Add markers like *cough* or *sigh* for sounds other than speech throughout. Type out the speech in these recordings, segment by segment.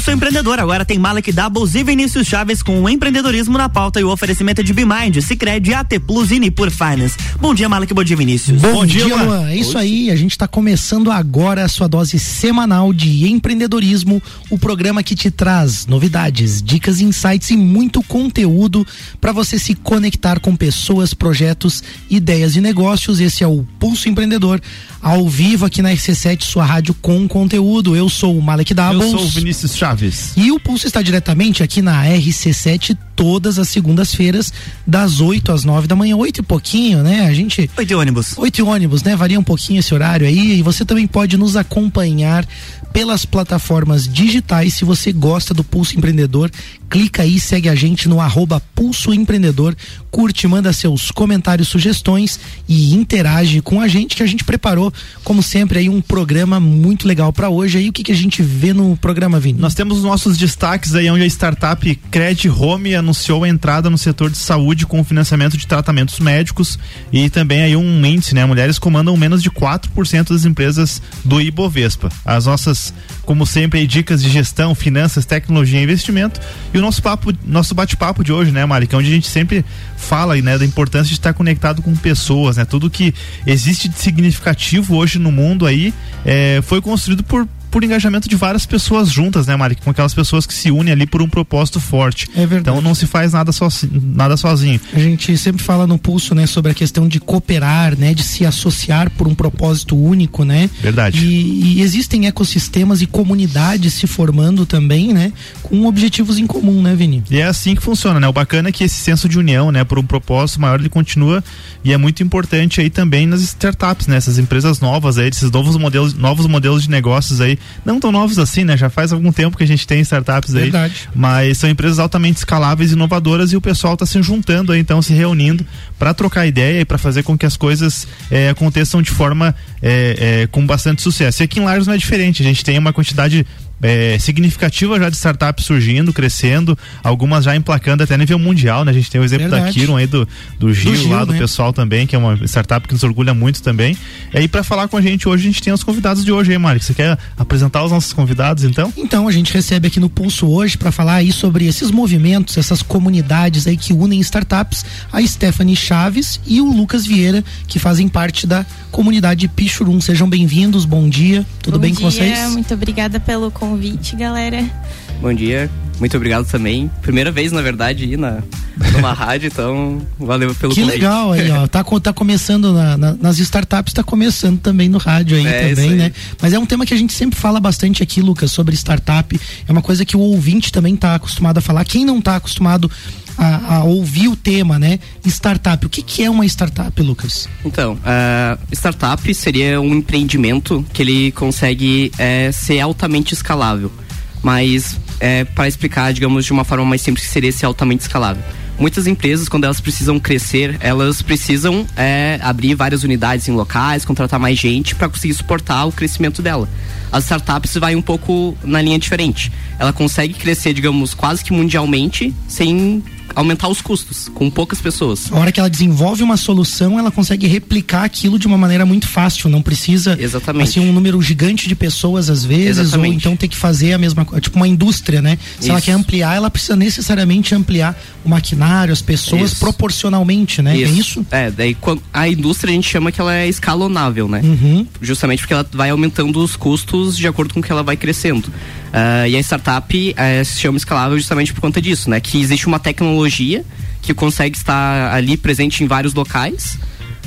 Pulso Empreendedor. Agora tem Malek Doubles e Vinícius Chaves com o empreendedorismo na pauta e o oferecimento de Bimind, Cicred, AT Plus e Nipur Finance. Bom dia, Malek, bom dia, Vinícius. Bom, bom dia, dia Luan. É isso aí, a gente está começando agora a sua dose semanal de empreendedorismo, o programa que te traz novidades, dicas, insights e muito conteúdo para você se conectar com pessoas, projetos, ideias e negócios. Esse é o Pulso Empreendedor ao vivo aqui na RC7, sua rádio com conteúdo. Eu sou o Malek Doubles. Eu sou o Vinícius Chaves. E o Pulso está diretamente aqui na RC7 todas as segundas-feiras, das 8 às 9 da manhã, 8 e pouquinho, né? A gente. 8 ônibus. 8 ônibus, né? Varia um pouquinho esse horário aí. E você também pode nos acompanhar pelas plataformas digitais. Se você gosta do Pulso Empreendedor, clica aí, segue a gente no arroba Pulso Empreendedor, curte, manda seus comentários, sugestões e interage com a gente que a gente preparou, como sempre, aí um programa muito legal para hoje. Aí o que, que a gente vê no programa, Vini? Nós temos nossos destaques aí onde a startup Cred Home anunciou a entrada no setor de saúde com financiamento de tratamentos médicos e também aí um índice, né? Mulheres comandam menos de 4% das empresas do Ibovespa. As nossas, como sempre, dicas de gestão, finanças, tecnologia e investimento e o nosso papo, nosso bate-papo de hoje, né, Mari, que é onde a gente sempre fala, né, da importância de estar conectado com pessoas, né? Tudo que existe de significativo hoje no mundo aí é, foi construído por por engajamento de várias pessoas juntas, né, Mari? Com aquelas pessoas que se unem ali por um propósito forte. É verdade. Então não se faz nada, sozinho, nada sozinho. A gente sempre fala no pulso, né, sobre a questão de cooperar, né, de se associar por um propósito único, né? Verdade. E, e existem ecossistemas e comunidades se formando também, né, com objetivos em comum, né, Vini? E é assim que funciona, né? O bacana é que esse senso de união, né, por um propósito maior, ele continua e é muito importante aí também nas startups, né? Essas empresas novas aí, esses novos modelos, novos modelos de negócios aí não tão novos assim, né? Já faz algum tempo que a gente tem startups aí. Verdade. Mas são empresas altamente escaláveis inovadoras e o pessoal está se juntando aí, então, se reunindo para trocar ideia e para fazer com que as coisas é, aconteçam de forma é, é, com bastante sucesso. E aqui em Lares não é diferente, a gente tem uma quantidade é, significativa já de startups surgindo, crescendo, algumas já emplacando até nível mundial, né? A gente tem o exemplo Verdade. da Kiron aí do, do Gil, do Gil lá, do né? pessoal também, que é uma startup que nos orgulha muito também. E aí, para falar com a gente hoje, a gente tem os convidados de hoje aí, Mário. Você quer apresentar os nossos convidados, então? Então, a gente recebe aqui no Pulso hoje para falar aí sobre esses movimentos, essas comunidades aí que unem startups, a Stephanie Chaves e o Lucas Vieira, que fazem parte da comunidade Pichurum. Sejam bem-vindos, bom dia, tudo bom bem dia, com vocês? Muito obrigada pelo convite convite, galera. Bom dia, muito obrigado também. Primeira vez, na verdade, ir na, numa rádio, então valeu pelo que convite. Que legal aí, ó. Tá, tá começando na, na, nas startups, tá começando também no rádio aí é, também, né? Mas é um tema que a gente sempre fala bastante aqui, Lucas, sobre startup. É uma coisa que o ouvinte também tá acostumado a falar. Quem não tá acostumado a, a, ouvir o tema, né? Startup. O que, que é uma startup, Lucas? Então, uh, startup seria um empreendimento que ele consegue uh, ser altamente escalável. Mas, é, para explicar, digamos, de uma forma mais simples, que seria ser altamente escalável muitas empresas, quando elas precisam crescer, elas precisam é, abrir várias unidades em locais, contratar mais gente para conseguir suportar o crescimento dela. As startups vai um pouco na linha diferente. Ela consegue crescer, digamos, quase que mundialmente sem aumentar os custos com poucas pessoas. A hora que ela desenvolve uma solução, ela consegue replicar aquilo de uma maneira muito fácil, não precisa Exatamente. assim um número gigante de pessoas às vezes Exatamente. ou então ter que fazer a mesma coisa, tipo uma indústria, né? Se Isso. ela quer ampliar, ela precisa necessariamente ampliar o maquinário, as pessoas isso. proporcionalmente, né? Isso. É isso? É, daí a indústria a gente chama que ela é escalonável, né? Uhum. Justamente porque ela vai aumentando os custos de acordo com que ela vai crescendo. Uh, e a startup uh, se chama escalável justamente por conta disso, né? Que existe uma tecnologia que consegue estar ali presente em vários locais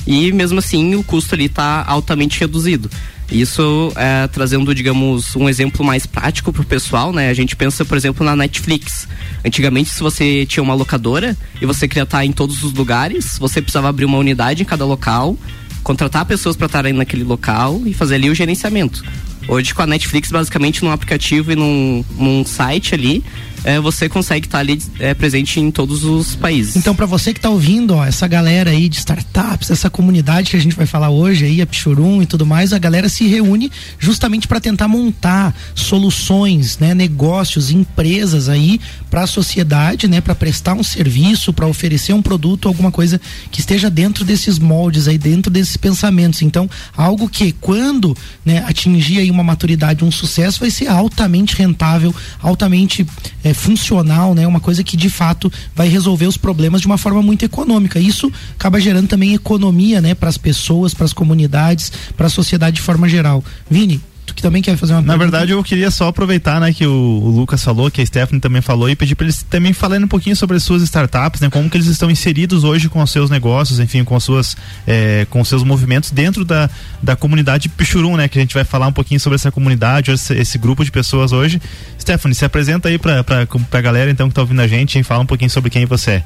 e mesmo assim o custo ali está altamente reduzido. Isso é, trazendo, digamos, um exemplo mais prático para o pessoal, né? A gente pensa, por exemplo, na Netflix. Antigamente, se você tinha uma locadora e você queria estar em todos os lugares, você precisava abrir uma unidade em cada local, contratar pessoas para estarem naquele local e fazer ali o gerenciamento. Hoje com a Netflix, basicamente num aplicativo e num, num site ali, é, você consegue estar tá ali é, presente em todos os países. Então, para você que está ouvindo, ó, essa galera aí de startups, essa comunidade que a gente vai falar hoje aí, a Pichurum e tudo mais, a galera se reúne justamente para tentar montar soluções, né, negócios, empresas aí para a sociedade, né, para prestar um serviço, para oferecer um produto, alguma coisa que esteja dentro desses moldes aí, dentro desses pensamentos. Então, algo que quando, né, atingir aí uma maturidade, um sucesso, vai ser altamente rentável, altamente é, funcional, né, uma coisa que de fato vai resolver os problemas de uma forma muito econômica. Isso acaba gerando também economia, né, para as pessoas, para as comunidades, para a sociedade de forma geral. Vini, tu que também quer fazer uma Na pergunta? verdade, eu queria só aproveitar, né, que o, o, Lucas falou, que a Stephanie também falou, e pedir para eles também falarem um pouquinho sobre as suas startups, né, como que eles estão inseridos hoje com os seus negócios, enfim, com as suas, é, com os seus movimentos dentro da, da comunidade Pichurum, né, que a gente vai falar um pouquinho sobre essa comunidade, esse, esse grupo de pessoas hoje. Stephanie, se apresenta aí para a galera, então, que está ouvindo a gente, e fala um pouquinho sobre quem você é.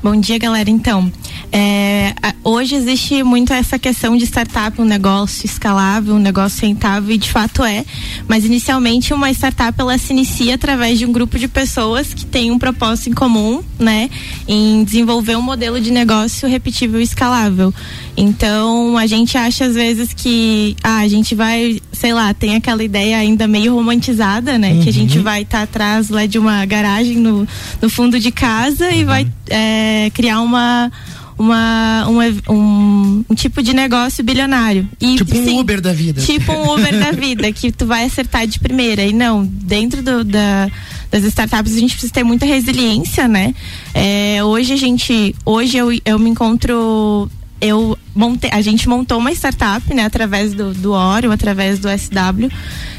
Bom dia, galera. Então, é, hoje existe muito essa questão de startup, um negócio escalável, um negócio rentável, e de fato é. Mas inicialmente uma startup ela se inicia através de um grupo de pessoas que tem um propósito em comum, né, em desenvolver um modelo de negócio repetível e escalável. Então, a gente acha às vezes que ah, a gente vai, sei lá, tem aquela ideia ainda meio romantizada, né, uhum. que a gente uhum. vai estar tá atrás lá de uma garagem no, no fundo de casa uhum. e vai é, criar uma uma, um, um, um, tipo de negócio bilionário. E, tipo um sim, Uber da vida. Tipo um Uber da *laughs* vida, que tu vai acertar de primeira. E não, dentro do, da, das startups a gente precisa ter muita resiliência, né? É, hoje a gente, hoje eu, eu me encontro eu montei, a gente montou uma startup, né, através do, do Oreo, através do SW.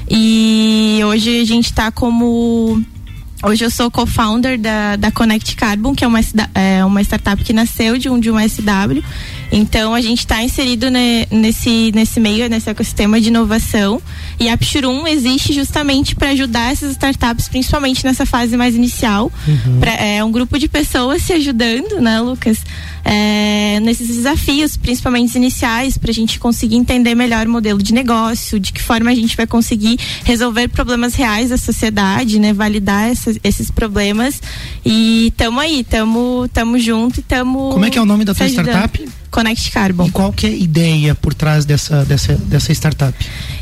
E hoje a gente está como Hoje eu sou co-founder da, da Connect Carbon, que é uma, é uma startup que nasceu de um, de um SW. Então a gente está inserido ne, nesse, nesse meio, nesse ecossistema de inovação. E a Pshurum existe justamente para ajudar essas startups, principalmente nessa fase mais inicial. Uhum. Pra, é um grupo de pessoas se ajudando, né, Lucas? É, nesses desafios, principalmente iniciais, para a gente conseguir entender melhor o modelo de negócio, de que forma a gente vai conseguir resolver problemas reais da sociedade, né? Validar essa esses, problemas. E tamo aí, tamo, tamo junto e tamo. Como é que é o nome da tua startup? Connect Carbon. E qual que é a ideia por trás dessa, dessa, dessa startup?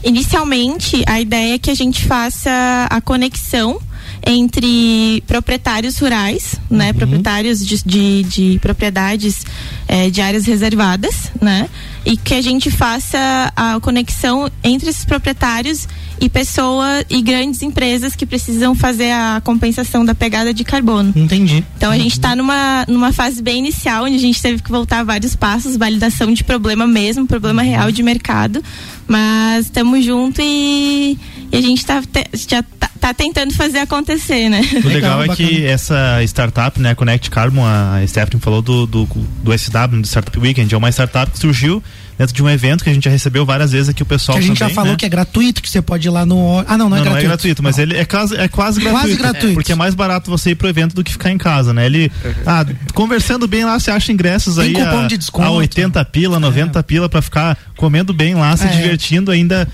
Inicialmente, a ideia é que a gente faça a conexão entre proprietários rurais, né, uhum. proprietários de, de, de propriedades é, de áreas reservadas, né, e que a gente faça a conexão entre esses proprietários e pessoas e grandes empresas que precisam fazer a compensação da pegada de carbono. Entendi. Então a gente está numa, numa fase bem inicial, onde a gente teve que voltar vários passos, validação de problema mesmo, problema uhum. real de mercado, mas estamos junto e, e, a gente tá, te, já tá, tá, tentando fazer acontecer, né? O legal, é que essa startup, né, Connect Carbon, a Stephanie falou do, do, do SW, do Startup Weekend, é uma startup que surgiu dentro de um evento que a gente já recebeu várias vezes aqui o pessoal que a gente também, já falou né? que é gratuito, que você pode ir lá no ah não não, é não é gratuito, não é gratuito, mas não. ele é quase é quase gratuito, quase gratuito. É, porque é mais barato você ir pro evento do que ficar em casa, né? Ele ah, conversando bem lá você acha ingressos Tem aí a, de desconto. a 80 pila, 90 é. pila para ficar comendo bem lá, se é. divertindo, ainda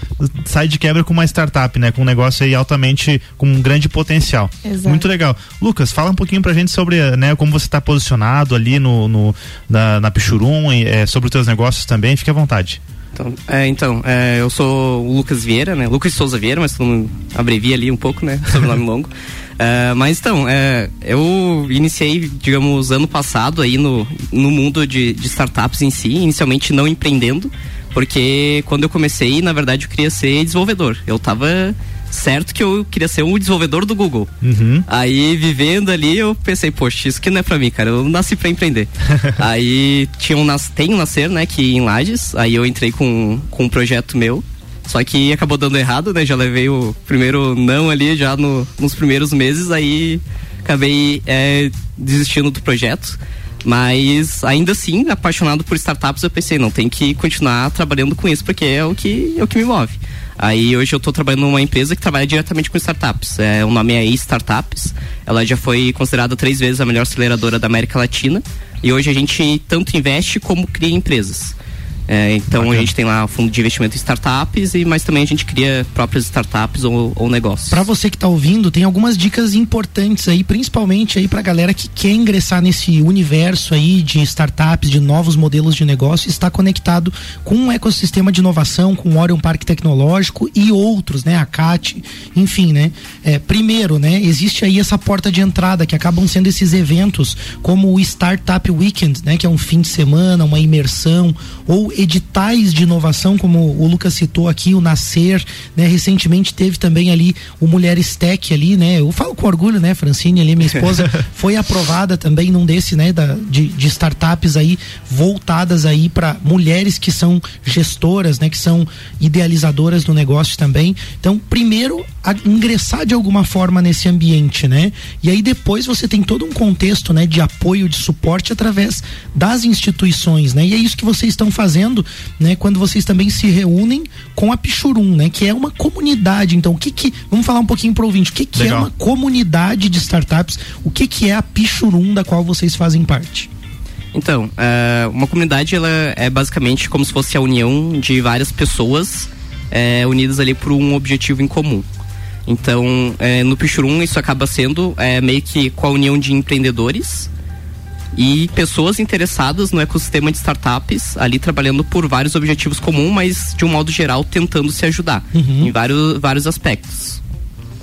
sai de quebra com uma startup, né? Com um negócio aí altamente com um grande potencial. Exato. Muito legal. Lucas, fala um pouquinho pra gente sobre, né, como você está posicionado ali no, no na, na Pichurum, é, sobre os teus negócios também, fique à vontade. Então, é, então é, eu sou o Lucas Vieira, né? Lucas Souza Vieira, mas todo mundo abrevia ali um pouco, né? *laughs* Sobrenome longo. É, mas então, é, eu iniciei, digamos, ano passado aí no, no mundo de, de startups em si, inicialmente não empreendendo, porque quando eu comecei, na verdade, eu queria ser desenvolvedor. Eu tava certo que eu queria ser um desenvolvedor do Google. Uhum. Aí, vivendo ali, eu pensei, poxa, isso que não é pra mim, cara. Eu nasci pra empreender. *laughs* aí, tinha um, tem um Nascer, né, que em Lages. Aí eu entrei com, com um projeto meu. Só que acabou dando errado, né? Já levei o primeiro não ali já no, nos primeiros meses. Aí, acabei é, desistindo do projeto. Mas ainda assim, apaixonado por startups, eu pensei, não, tem que continuar trabalhando com isso, porque é o que, é o que me move. Aí hoje eu estou trabalhando numa empresa que trabalha diretamente com startups. É, o nome é E-Startups. Ela já foi considerada três vezes a melhor aceleradora da América Latina. E hoje a gente tanto investe como cria empresas. É, então Bacana. a gente tem lá fundo de investimento em startups, e, mas também a gente cria próprias startups ou, ou negócios. Para você que está ouvindo, tem algumas dicas importantes aí, principalmente aí para galera que quer ingressar nesse universo aí de startups, de novos modelos de negócio, está conectado com um ecossistema de inovação, com o Orion Parque Tecnológico e outros, né? A CAT, enfim, né? É, primeiro, né? Existe aí essa porta de entrada que acabam sendo esses eventos como o Startup Weekend, né? Que é um fim de semana, uma imersão ou editais de inovação, como o Lucas citou aqui, o Nascer, né? Recentemente teve também ali o Mulheres Tech ali, né? Eu falo com orgulho, né, Francine ali, minha esposa, *laughs* foi aprovada também num desse, né, da, de, de startups aí voltadas aí para mulheres que são gestoras, né, que são idealizadoras do negócio também. Então, primeiro, ingressar de alguma forma nesse ambiente, né? E aí depois você tem todo um contexto, né, de apoio, de suporte através das instituições, né? E é isso que vocês estão fazendo, né, quando vocês também se reúnem com a Pichurum, né, que é uma comunidade. Então, o que que, vamos falar um pouquinho pro ouvinte, o que que é uma comunidade de startups? O que que é a Pichurum da qual vocês fazem parte? Então, uh, uma comunidade ela é basicamente como se fosse a união de várias pessoas é, unidas ali por um objetivo em comum. Então, é, no Pichurum isso acaba sendo é, meio que com a união de empreendedores e pessoas interessadas no ecossistema de startups, ali trabalhando por vários objetivos comuns, mas de um modo geral tentando se ajudar uhum. em vários, vários aspectos.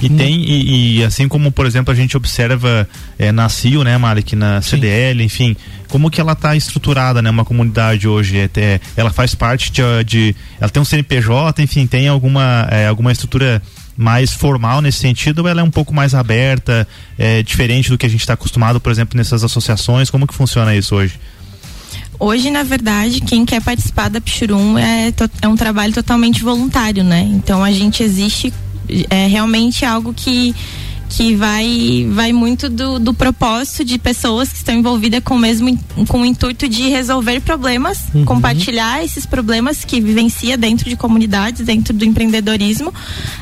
E hum. tem, e, e, assim como, por exemplo, a gente observa é, na CIO, né, Malik, na CDL, Sim. enfim, como que ela está estruturada, né, uma comunidade hoje, é, é, ela faz parte de, de, ela tem um CNPJ, enfim, tem alguma, é, alguma estrutura mais formal nesse sentido ela é um pouco mais aberta, é, diferente do que a gente está acostumado, por exemplo, nessas associações? Como que funciona isso hoje? Hoje, na verdade, quem quer participar da Pichurum é, é um trabalho totalmente voluntário, né? Então a gente existe é realmente algo que que vai, vai muito do, do propósito de pessoas que estão envolvidas com o mesmo com o intuito de resolver problemas, uhum. compartilhar esses problemas que vivencia dentro de comunidades, dentro do empreendedorismo.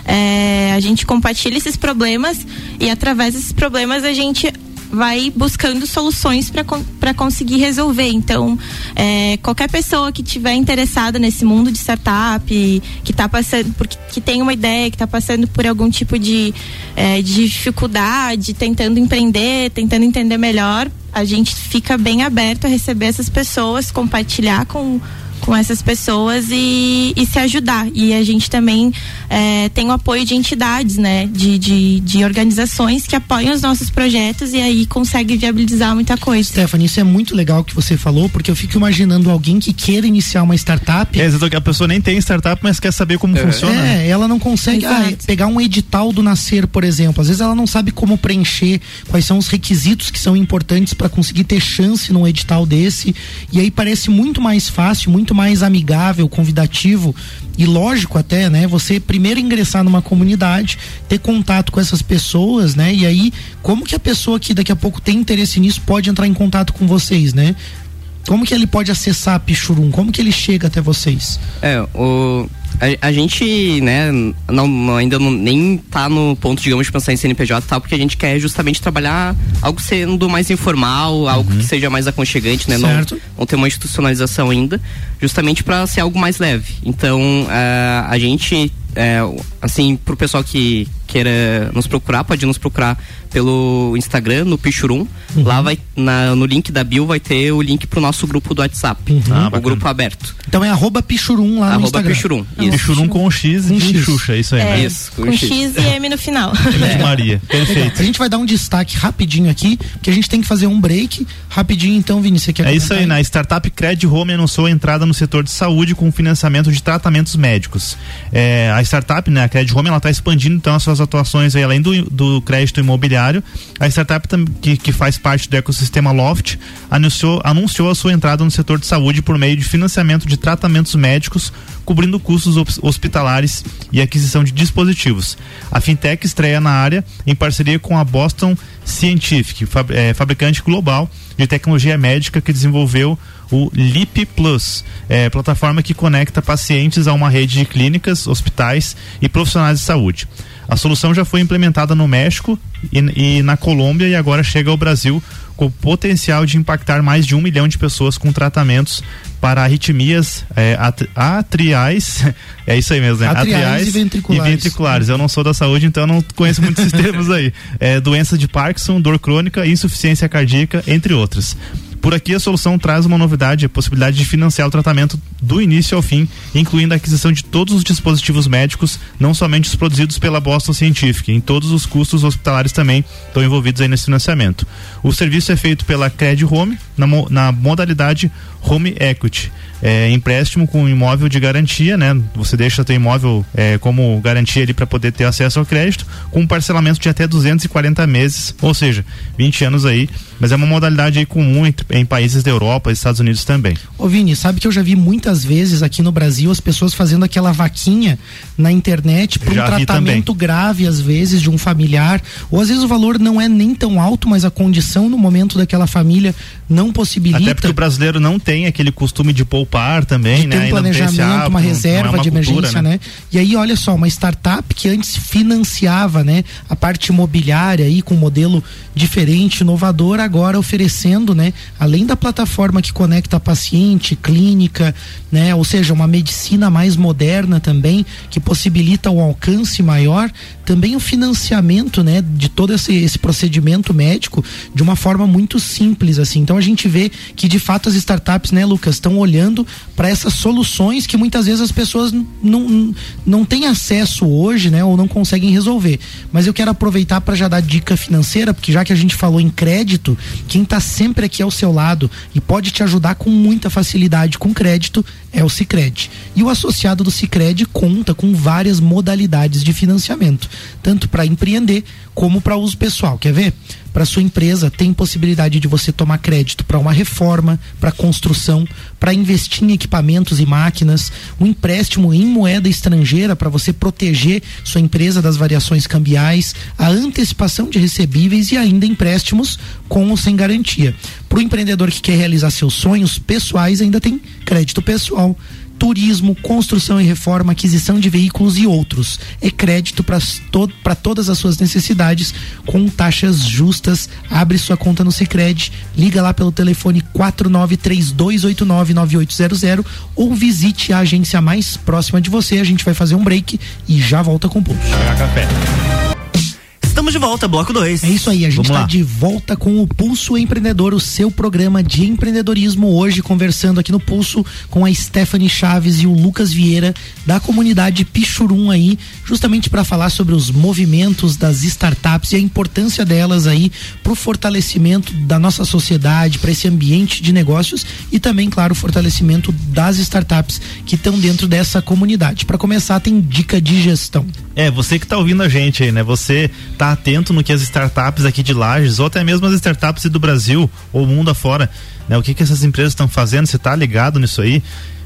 É, a gente compartilha esses problemas e através desses problemas a gente vai buscando soluções para conseguir resolver. Então, é, qualquer pessoa que tiver interessada nesse mundo de startup, que está passando, porque, que tem uma ideia, que está passando por algum tipo de, é, de dificuldade, tentando empreender, tentando entender melhor, a gente fica bem aberto a receber essas pessoas, compartilhar com com essas pessoas e, e se ajudar. E a gente também é, tem o apoio de entidades, né? De, de, de, organizações que apoiam os nossos projetos e aí consegue viabilizar muita coisa. Stephanie, isso é muito legal que você falou, porque eu fico imaginando alguém que queira iniciar uma startup. É, exato, que a pessoa nem tem startup, mas quer saber como é. funciona. É, ela não consegue ah, pegar um edital do Nascer, por exemplo. Às vezes ela não sabe como preencher, quais são os requisitos que são importantes para conseguir ter chance num edital desse. E aí parece muito mais fácil, muito mais amigável, convidativo e lógico até, né? Você primeiro ingressar numa comunidade, ter contato com essas pessoas, né? E aí, como que a pessoa que daqui a pouco tem interesse nisso pode entrar em contato com vocês, né? Como que ele pode acessar a Pichurum? Como que ele chega até vocês? É, o, a, a, gente, né, não, ainda não, nem tá no ponto, digamos, de pensar em CNPJ e tal, porque a gente quer justamente trabalhar algo sendo mais informal, uhum. algo que seja mais aconchegante, né? Certo. Não, não ter uma institucionalização ainda, justamente para ser algo mais leve. Então, uh, a gente, uh, assim, pro pessoal que queira nos procurar, pode nos procurar pelo Instagram, no Pichurum. Uhum. Lá vai, na, no link da bio vai ter o link pro nosso grupo do WhatsApp. Uhum. Ah, o grupo aberto. Então é arroba Pichurum lá arroba no Instagram. Pichurum. Isso. Pichurum com X e X. Xuxa, isso aí. É, isso, com, com X. X. e M no final. *laughs* É. Maria, perfeito. A gente vai dar um destaque rapidinho aqui, que a gente tem que fazer um break. Rapidinho então, Vini, você quer É isso aí, aí, na startup Cred Home anunciou a entrada no setor de saúde com financiamento de tratamentos médicos. É, a startup, né, a Cred Home, ela está expandindo então as suas atuações aí, além do, do crédito imobiliário. A startup que, que faz parte do ecossistema Loft anunciou, anunciou a sua entrada no setor de saúde por meio de financiamento de tratamentos médicos, cobrindo custos hospitalares e aquisição de dispositivos. A fintech estreia na área em parceria com a Boston Scientific, é, fabricante global de tecnologia médica que desenvolveu o LIP Plus, é, plataforma que conecta pacientes a uma rede de clínicas, hospitais e profissionais de saúde. A solução já foi implementada no México e, e na Colômbia e agora chega ao Brasil com potencial de impactar mais de um milhão de pessoas com tratamentos para arritmias é, atriais, *laughs* é isso aí mesmo, né? Atriais, atriais e, ventriculares. e ventriculares. Eu não sou da saúde, então eu não conheço muitos *laughs* termos aí. É, doença de Parkinson, dor crônica, insuficiência cardíaca, entre outras. Por aqui, a solução traz uma novidade, a possibilidade de financiar o tratamento do início ao fim, incluindo a aquisição de todos os dispositivos médicos, não somente os produzidos pela Boston Scientific, em todos os custos hospitalares também estão envolvidos aí nesse financiamento. O serviço é feito pela Cred Home, na, na modalidade Home Equity é, empréstimo com imóvel de garantia, né? Você deixa seu imóvel é, como garantia ali para poder ter acesso ao crédito, com um parcelamento de até 240 meses, ou seja, 20 anos aí. Mas é uma modalidade aí comum em, em países da Europa e Estados Unidos também. Ô Vini, sabe que eu já vi muitas vezes aqui no Brasil as pessoas fazendo aquela vaquinha na internet para um tratamento grave, às vezes, de um familiar, ou às vezes o valor não é nem tão alto, mas a condição no momento daquela família não possibilita. Até porque o brasileiro não tem aquele costume de poupar também, de né? Ter um planejamento, uma reserva é uma de cultura, emergência, né? né? E aí, olha só, uma startup que antes financiava, né, a parte imobiliária aí com um modelo diferente, inovador, agora oferecendo, né, além da plataforma que conecta paciente, clínica, né, ou seja, uma medicina mais moderna também, que possibilita um alcance maior, também o financiamento, né, de todo esse, esse procedimento médico de uma forma muito simples, assim. Então a gente vê que de fato as startups, né, Lucas, estão olhando para essas soluções que muitas vezes as pessoas não, não têm acesso hoje, né, ou não conseguem resolver. Mas eu quero aproveitar para já dar dica financeira, porque já que a gente falou em crédito, quem está sempre aqui ao seu lado e pode te ajudar com muita facilidade com crédito é o Sicredi. E o associado do Sicredi conta com várias modalidades de financiamento, tanto para empreender como para uso pessoal. Quer ver? Para sua empresa tem possibilidade de você tomar crédito para uma reforma, para construção, para investir em equipamentos e máquinas, um empréstimo em moeda estrangeira para você proteger sua empresa das variações cambiais, a antecipação de recebíveis e ainda empréstimos com ou sem garantia. Para o empreendedor que quer realizar seus sonhos pessoais, ainda tem crédito pessoal turismo, construção e reforma, aquisição de veículos e outros. É crédito para to todas as suas necessidades com taxas justas. Abre sua conta no Sicredi, liga lá pelo telefone 4932899800 ou visite a agência mais próxima de você. A gente vai fazer um break e já volta com o pulso. Café. Estamos de volta, bloco 2. É isso aí, a gente está de volta com o Pulso Empreendedor, o seu programa de empreendedorismo. Hoje, conversando aqui no Pulso com a Stephanie Chaves e o Lucas Vieira, da comunidade Pichurum aí, justamente para falar sobre os movimentos das startups e a importância delas aí para o fortalecimento da nossa sociedade, para esse ambiente de negócios e também, claro, o fortalecimento das startups que estão dentro dessa comunidade. Para começar, tem dica de gestão. É, você que está ouvindo a gente aí, né? Você tá atento no que as startups aqui de Lages, ou até mesmo as startups do Brasil ou mundo afora, né? O que que essas empresas estão fazendo? Você está ligado nisso aí?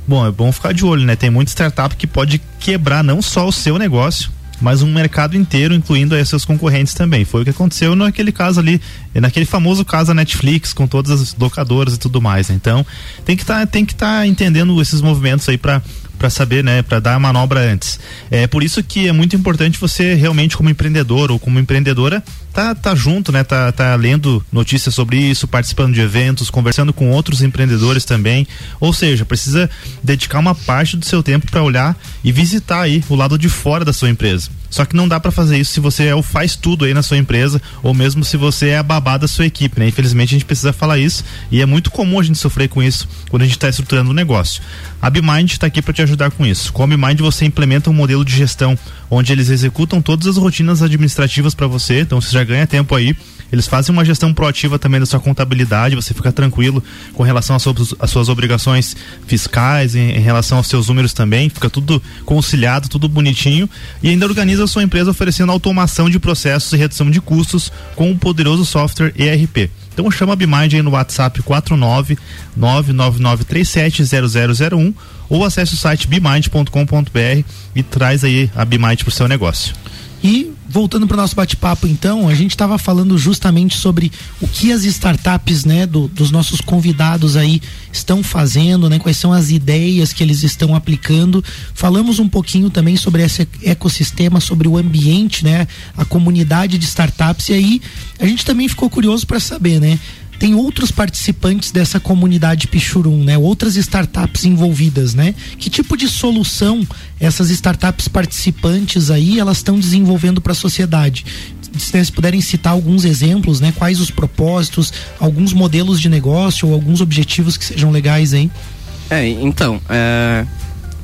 Bom, é bom ficar de olho, né? Tem muita startup que pode quebrar não só o seu negócio, mas um mercado inteiro, incluindo aí seus concorrentes também. Foi o que aconteceu naquele caso ali, naquele famoso caso da Netflix, com todas as locadoras e tudo mais. Então, tem que tá, estar tá entendendo esses movimentos aí para para saber, né, para dar a manobra antes. É por isso que é muito importante você realmente como empreendedor ou como empreendedora tá, tá junto, né? Tá, tá lendo notícias sobre isso, participando de eventos, conversando com outros empreendedores também. Ou seja, precisa dedicar uma parte do seu tempo para olhar e visitar aí o lado de fora da sua empresa. Só que não dá para fazer isso se você é o faz tudo aí na sua empresa ou mesmo se você é a babá da sua equipe, né? Infelizmente a gente precisa falar isso e é muito comum a gente sofrer com isso quando a gente está estruturando um negócio. A BMind está aqui para te ajudar com isso. Com a BMind você implementa um modelo de gestão onde eles executam todas as rotinas administrativas para você, então você já ganha tempo aí. Eles fazem uma gestão proativa também da sua contabilidade, você fica tranquilo com relação às suas, suas obrigações fiscais, em, em, relação aos seus números também, fica tudo conciliado, tudo bonitinho e ainda organiza a sua empresa oferecendo automação de processos e redução de custos com um poderoso software ERP. Então chama a Bimind aí no WhatsApp 49 999370001 ou acesse o site bimind.com.br e traz aí a Bimind para o seu negócio. E voltando para o nosso bate-papo, então, a gente estava falando justamente sobre o que as startups, né, do, dos nossos convidados aí estão fazendo, né, quais são as ideias que eles estão aplicando. Falamos um pouquinho também sobre esse ecossistema, sobre o ambiente, né, a comunidade de startups. E aí a gente também ficou curioso para saber, né, tem outros participantes dessa comunidade Pichurum, né? Outras startups envolvidas, né? Que tipo de solução essas startups participantes aí elas estão desenvolvendo para a sociedade? se puderem citar alguns exemplos, né? Quais os propósitos, alguns modelos de negócio ou alguns objetivos que sejam legais aí. É, então, é,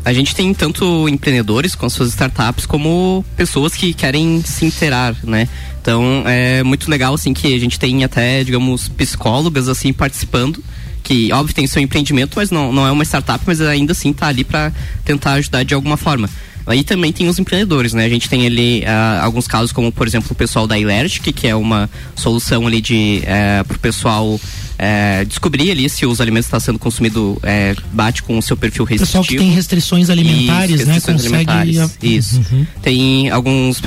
a gente tem tanto empreendedores com suas startups como pessoas que querem se interar, né? Então é muito legal assim que a gente tem até, digamos, psicólogas assim participando que óbvio tem seu empreendimento, mas não, não é uma startup, mas ainda assim tá ali para tentar ajudar de alguma forma. Aí também tem os empreendedores, né? A gente tem ali uh, alguns casos como, por exemplo, o pessoal da Ilertic, que é uma solução ali de uh, pro pessoal é, descobrir ali se os alimentos estão sendo consumidos é, bate com o seu perfil restritivo. Pessoal que tem restrições alimentares, Isso, né? Restrições Consegue... alimentares. Isso. Uhum. Tem alguns,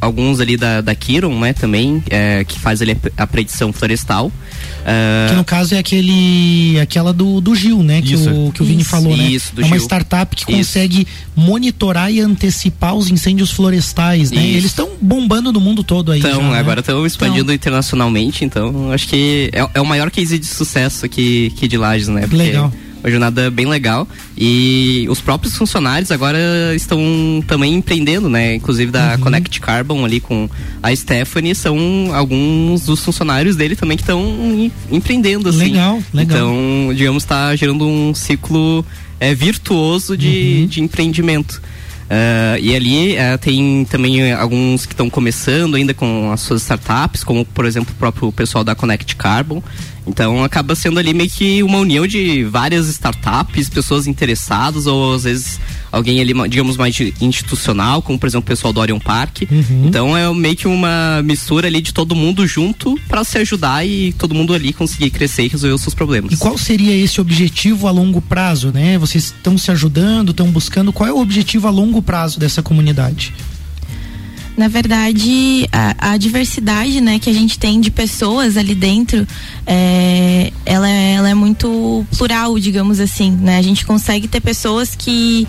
alguns ali da, da Kiron, né, também, é, que faz ali a predição florestal. Uh... Que no caso é aquele, aquela do, do Gil, né? Que o, que o Vini isso, falou, né? Isso, é uma Gil. startup que consegue monitorar e antecipar os incêndios florestais, né? Eles estão bombando no mundo todo aí. Então, já, agora estão né? expandindo então... internacionalmente, então acho que é, é o maior case de sucesso aqui, aqui de Lages, né? Porque legal. Uma jornada bem legal. E os próprios funcionários agora estão também empreendendo, né? Inclusive da uhum. Connect Carbon ali com a Stephanie, são alguns dos funcionários dele também que estão empreendendo, assim. Legal, legal. Então, digamos, está gerando um ciclo é, virtuoso de, uhum. de empreendimento. Uh, e ali uh, tem também alguns que estão começando ainda com as suas startups, como por exemplo o próprio pessoal da Connect Carbon. Então acaba sendo ali meio que uma união de várias startups, pessoas interessadas, ou às vezes alguém ali, digamos, mais institucional, como por exemplo o pessoal do Orion Park. Uhum. Então é meio que uma mistura ali de todo mundo junto para se ajudar e todo mundo ali conseguir crescer e resolver os seus problemas. E qual seria esse objetivo a longo prazo, né? Vocês estão se ajudando, estão buscando, qual é o objetivo a longo prazo dessa comunidade? na verdade, a, a, diversidade né, que a gente tem de pessoas ali dentro, é, ela, ela é muito plural, digamos assim. Né? A gente consegue ter pessoas que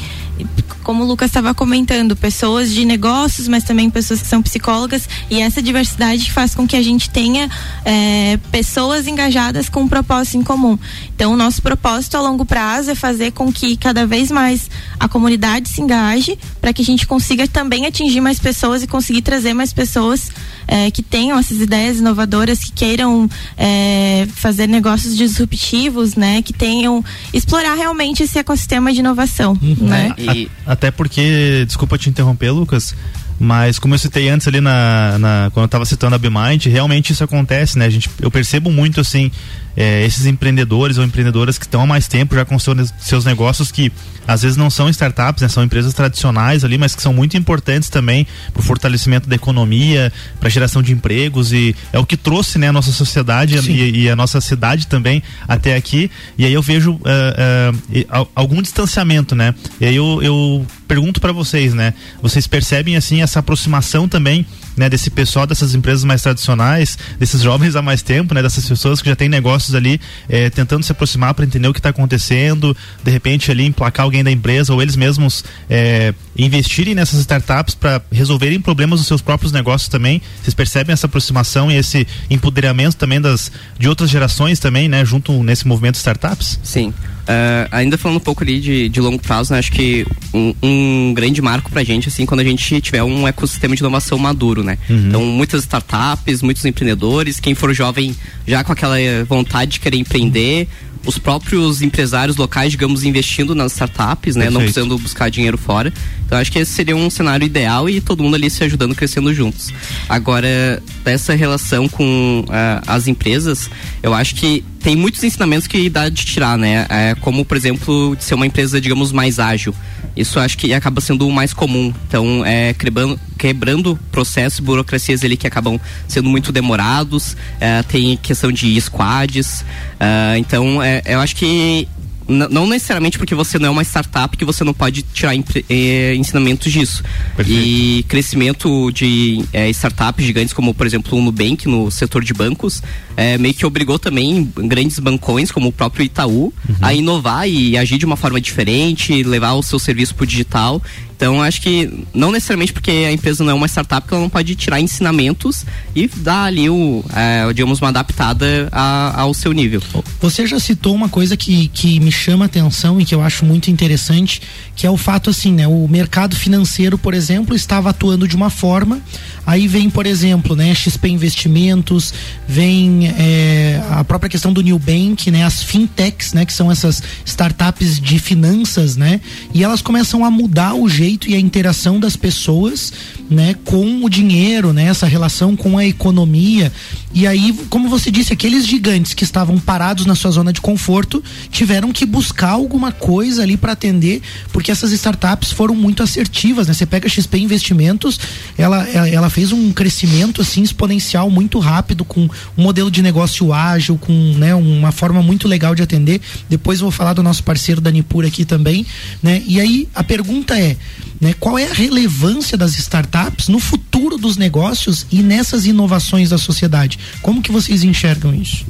como o Lucas estava comentando, pessoas de negócios, mas também pessoas que são psicólogas, e essa diversidade faz com que a gente tenha é, pessoas engajadas com um propósito em comum. Então, o nosso propósito a longo prazo é fazer com que cada vez mais a comunidade se engaje, para que a gente consiga também atingir mais pessoas e conseguir trazer mais pessoas é, que tenham essas ideias inovadoras, que queiram é, fazer negócios disruptivos, né? Que tenham explorar realmente esse ecossistema de inovação, uhum. né? E... Até porque, desculpa te interromper, Lucas, mas como eu citei antes ali na, na quando eu estava citando a BeMind, realmente isso acontece, né? A gente, eu percebo muito assim é, esses empreendedores ou empreendedoras que estão há mais tempo já com seus, seus negócios que às vezes não são startups, né, são empresas tradicionais ali, mas que são muito importantes também para o fortalecimento da economia, para a geração de empregos e é o que trouxe né, a nossa sociedade e, e, a nossa cidade também até aqui. E aí eu vejo uh, uh, algum distanciamento, né? E aí eu, eu pergunto para vocês, né? Vocês percebem assim essa aproximação também né, desse pessoal dessas empresas mais tradicionais, desses jovens há mais tempo, né, dessas pessoas que já têm negócios ali, é, tentando se aproximar para entender o que está acontecendo, de repente ali emplacar alguém da empresa ou eles mesmos é, investirem nessas startups para resolverem problemas dos seus próprios negócios também. Vocês percebem essa aproximação e esse empoderamento também das de outras gerações também, né, junto nesse movimento startups? Sim. Uh, ainda falando um pouco ali de, de longo prazo, né, acho que um, um, grande marco pra gente, assim, quando a gente tiver um ecossistema de inovação maduro, né? Uhum. Então, muitas startups, muitos empreendedores, quem for jovem já com aquela vontade de querer empreender, os próprios empresários locais, digamos, investindo nas startups, né? Perfeito. Não precisando buscar dinheiro fora. Então acho que esse seria um cenário ideal e todo mundo ali se ajudando, crescendo juntos. Agora, dessa relação com uh, as empresas, eu acho que tem muitos ensinamentos que dá de tirar, né? É, como, por exemplo, de ser uma empresa, digamos, mais ágil. Isso acho que acaba sendo o mais comum. Então, é, quebrando, quebrando processos, burocracias ali que acabam sendo muito demorados. É, tem questão de squads. É, então, é, eu acho que não necessariamente porque você não é uma startup que você não pode tirar eh, ensinamentos disso. Perfeito. E crescimento de eh, startups gigantes, como por exemplo o Nubank no setor de bancos, eh, meio que obrigou também grandes bancões, como o próprio Itaú, uhum. a inovar e agir de uma forma diferente, levar o seu serviço para o digital. Então, acho que não necessariamente porque a empresa não é uma startup que ela não pode tirar ensinamentos e dar ali o, é, digamos, uma adaptada a, ao seu nível. Você já citou uma coisa que, que me chama atenção e que eu acho muito interessante, que é o fato assim, né? O mercado financeiro, por exemplo, estava atuando de uma forma, aí vem, por exemplo, né, XP Investimentos, vem é, a própria questão do New Bank, né, as fintechs, né, que são essas startups de finanças, né, e elas começam a mudar o jeito e a interação das pessoas, né, com o dinheiro, né, essa relação com a economia. E aí, como você disse, aqueles gigantes que estavam parados na sua zona de conforto tiveram que buscar alguma coisa ali para atender, porque essas startups foram muito assertivas, né? Você pega a XP Investimentos, ela, ela, ela fez um crescimento assim exponencial muito rápido com um modelo de negócio ágil, com né, uma forma muito legal de atender. Depois vou falar do nosso parceiro da Nipur aqui também, né? E aí a pergunta é, né, qual é a relevância das startups no futuro dos negócios e nessas inovações da sociedade? Como que vocês enxergam isso?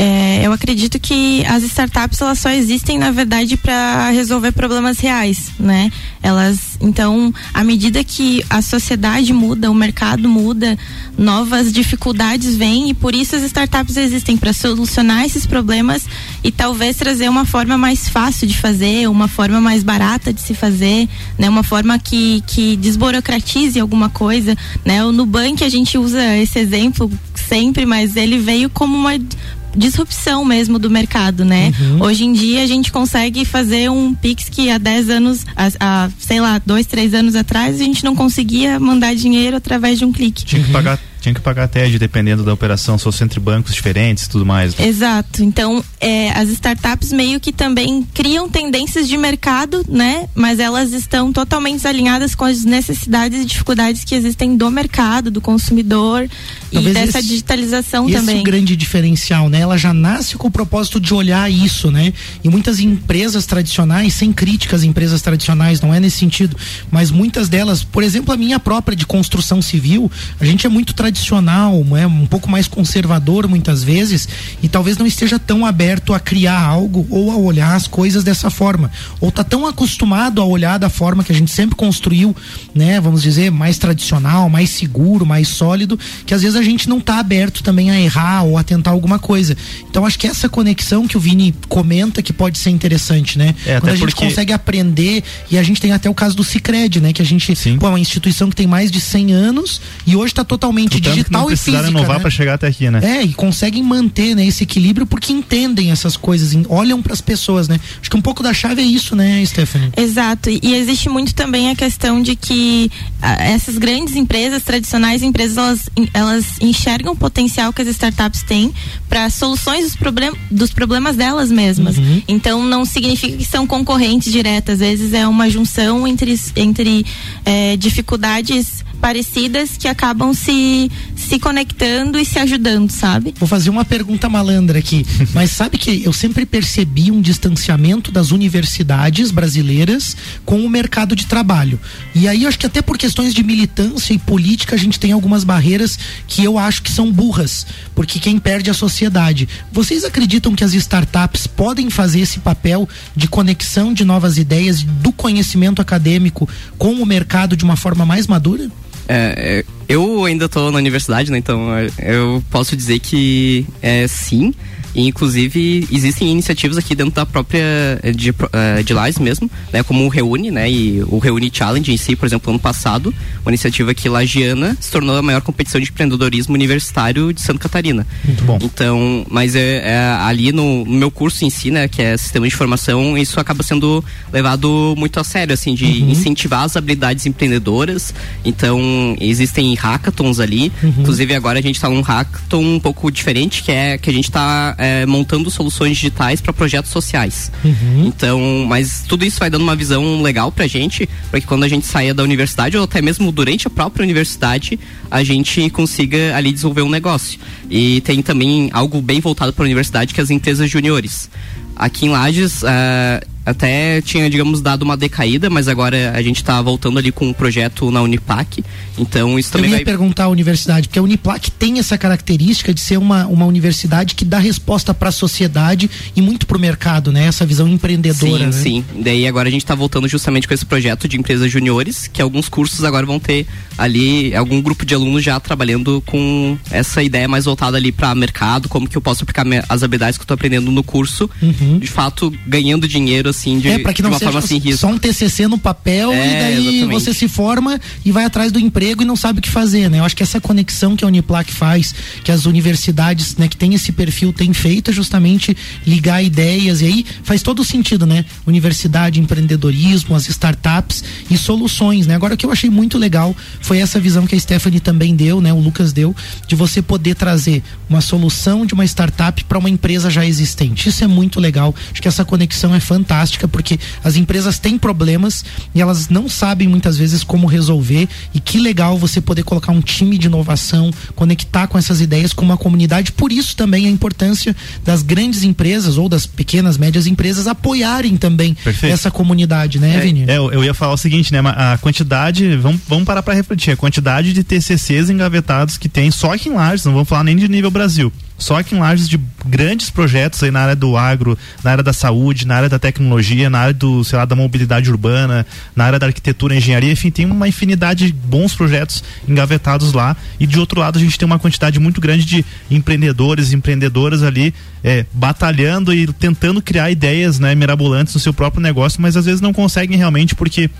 É, eu acredito que as startups elas só existem na verdade para resolver problemas reais, né? Elas, então, à medida que a sociedade muda, o mercado muda, novas dificuldades vêm e por isso as startups existem para solucionar esses problemas e talvez trazer uma forma mais fácil de fazer, uma forma mais barata de se fazer, né? Uma forma que que desburocratize alguma coisa, né? O Nubank a gente usa esse exemplo sempre, mas ele veio como uma disrupção mesmo do mercado, né? Uhum. Hoje em dia a gente consegue fazer um Pix que há 10 anos, a, a, sei lá, dois, três anos atrás, a gente não conseguia mandar dinheiro através de um clique. Tinha que pagar tinha que pagar TED dependendo da operação, se fosse entre bancos diferentes e tudo mais. Né? Exato. Então, é, as startups meio que também criam tendências de mercado, né? Mas elas estão totalmente alinhadas com as necessidades e dificuldades que existem do mercado, do consumidor Talvez e dessa esse, digitalização esse também. Esse é o grande diferencial, né? Ela já nasce com o propósito de olhar isso, né? E muitas empresas tradicionais, sem críticas empresas tradicionais, não é nesse sentido, mas muitas delas, por exemplo, a minha própria de construção civil, a gente é muito tradicional tradicional, é um pouco mais conservador muitas vezes e talvez não esteja tão aberto a criar algo ou a olhar as coisas dessa forma, ou tá tão acostumado a olhar da forma que a gente sempre construiu, né, vamos dizer, mais tradicional, mais seguro, mais sólido, que às vezes a gente não tá aberto também a errar ou a tentar alguma coisa. Então acho que essa conexão que o Vini comenta que pode ser interessante, né? É, Quando a gente porque... consegue aprender e a gente tem até o caso do Cicred, né, que a gente, Sim. pô, é uma instituição que tem mais de 100 anos e hoje está totalmente digital que não e física. inovar né? para chegar até aqui, né? É, e conseguem manter né, esse equilíbrio porque entendem essas coisas, olham para as pessoas, né? Acho que um pouco da chave é isso, né, Stephanie? Exato. E existe muito também a questão de que a, essas grandes empresas, tradicionais empresas, elas, elas enxergam o potencial que as startups têm para soluções dos, problem, dos problemas delas mesmas. Uhum. Então não significa que são concorrentes diretas, às vezes é uma junção entre, entre é, dificuldades parecidas que acabam se, se conectando e se ajudando, sabe? Vou fazer uma pergunta malandra aqui, *laughs* mas sabe que eu sempre percebi um distanciamento das universidades brasileiras com o mercado de trabalho. E aí eu acho que até por questões de militância e política a gente tem algumas barreiras que eu acho que são burras, porque quem perde é a sociedade. Vocês acreditam que as startups podem fazer esse papel de conexão de novas ideias, do conhecimento acadêmico com o mercado de uma forma mais madura? É, é, eu ainda estou na universidade, né? Então eu posso dizer que é sim. E, inclusive, existem iniciativas aqui dentro da própria eh, de, uh, de Lais mesmo, né? Como o Reúne, né? E o Reúne Challenge em si, por exemplo, ano passado, uma iniciativa que lagiana se tornou a maior competição de empreendedorismo universitário de Santa Catarina. Muito bom. Então, mas é, é ali no, no, meu curso em si, né? Que é sistema de informação, isso acaba sendo levado muito a sério, assim, de uhum. incentivar as habilidades empreendedoras. Então, existem hackathons ali. Uhum. Inclusive, agora a gente está num hackathon um pouco diferente, que é que a gente está é, montando soluções digitais para projetos sociais. Uhum. Então, mas tudo isso vai dando uma visão legal pra gente, para que quando a gente saia da universidade, ou até mesmo durante a própria universidade, a gente consiga ali desenvolver um negócio. E tem também algo bem voltado para a universidade, que é as empresas juniores. Aqui em Lages, uh, até tinha, digamos, dado uma decaída, mas agora a gente está voltando ali com um projeto na Uniplac. Então isso também Eu ia vai... perguntar à universidade, porque a Uniplac tem essa característica de ser uma, uma universidade que dá resposta para a sociedade e muito para o mercado, né? Essa visão empreendedora. Sim, né? sim. Daí agora a gente está voltando justamente com esse projeto de empresas juniores, que alguns cursos agora vão ter ali algum grupo de alunos já trabalhando com essa ideia mais voltada ali para mercado, como que eu posso aplicar as habilidades que eu estou aprendendo no curso, uhum. de fato ganhando dinheiro assim de, é, que não de uma seja forma sem risco. Só um TCC no papel é, e daí exatamente. você se forma e vai atrás do emprego e não sabe o que fazer, né? Eu acho que essa conexão que a Uniplac faz, que as universidades, né, que tem esse perfil tem feito é justamente ligar ideias e aí faz todo sentido, né? Universidade, empreendedorismo, as startups e soluções, né? Agora o que eu achei muito legal foi essa visão que a Stephanie também deu, né? O Lucas deu de você poder trazer uma solução de uma startup para uma empresa já existente. Isso é muito legal. Acho que essa conexão é fantástica porque as empresas têm problemas e elas não sabem muitas vezes como resolver e que legal você poder colocar um time de inovação, conectar com essas ideias com uma comunidade. Por isso também a importância das grandes empresas ou das pequenas, médias empresas apoiarem também Perfeito. essa comunidade, né, é, Vini? É, eu ia falar o seguinte, né? A quantidade, vamos, vamos parar para refletir, a quantidade de TCCs engavetados que tem só aqui em Lages, não vamos falar nem de nível Brasil. Só aqui em Lages de grandes projetos aí na área do agro, na área da saúde, na área da tecnologia, na área do, sei lá, da mobilidade urbana, na área da arquitetura, engenharia, enfim, tem uma infinidade de bons projetos engavetados lá. E de outro lado, a gente tem uma quantidade muito grande de empreendedores, empreendedoras ali é, batalhando e tentando criar ideias, né, mirabolantes no seu próprio negócio, mas às vezes não conseguem realmente porque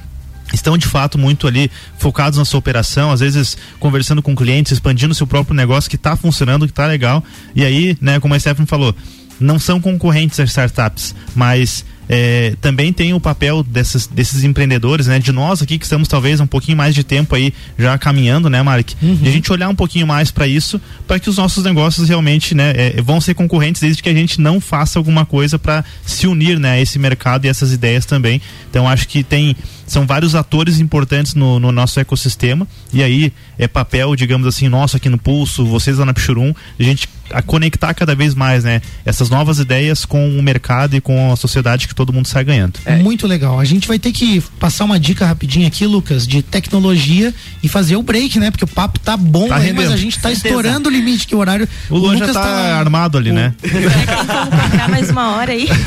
estão de fato muito ali focados na sua operação, às vezes conversando com clientes, expandindo seu próprio negócio que está funcionando, que está legal. E aí, né, como a Stephanie falou, não são concorrentes as startups, mas é, também tem o papel desses, desses empreendedores, né? De nós aqui que estamos talvez um pouquinho mais de tempo aí já caminhando, né, Mark? Uhum. De a gente olhar um pouquinho mais para isso, para que os nossos negócios realmente, né, é, vão ser concorrentes desde que a gente não faça alguma coisa para se unir, né, a esse mercado e essas ideias também. Então acho que tem são vários atores importantes no, no, nosso ecossistema e aí é papel, digamos assim, nosso aqui no Pulso, vocês lá na Pichurum, a gente a conectar cada vez mais, né, essas novas ideias com o mercado e com a sociedade que todo mundo sai ganhando. É. Muito legal. A gente vai ter que passar uma dica rapidinho aqui, Lucas, de tecnologia e fazer o break, né? Porque o papo tá bom, Tá aí, mas a gente tá estourando o limite que o horário. O Luan já Lucas tá, armado ali, né? *laughs* Ficar mais uma hora aí. *laughs*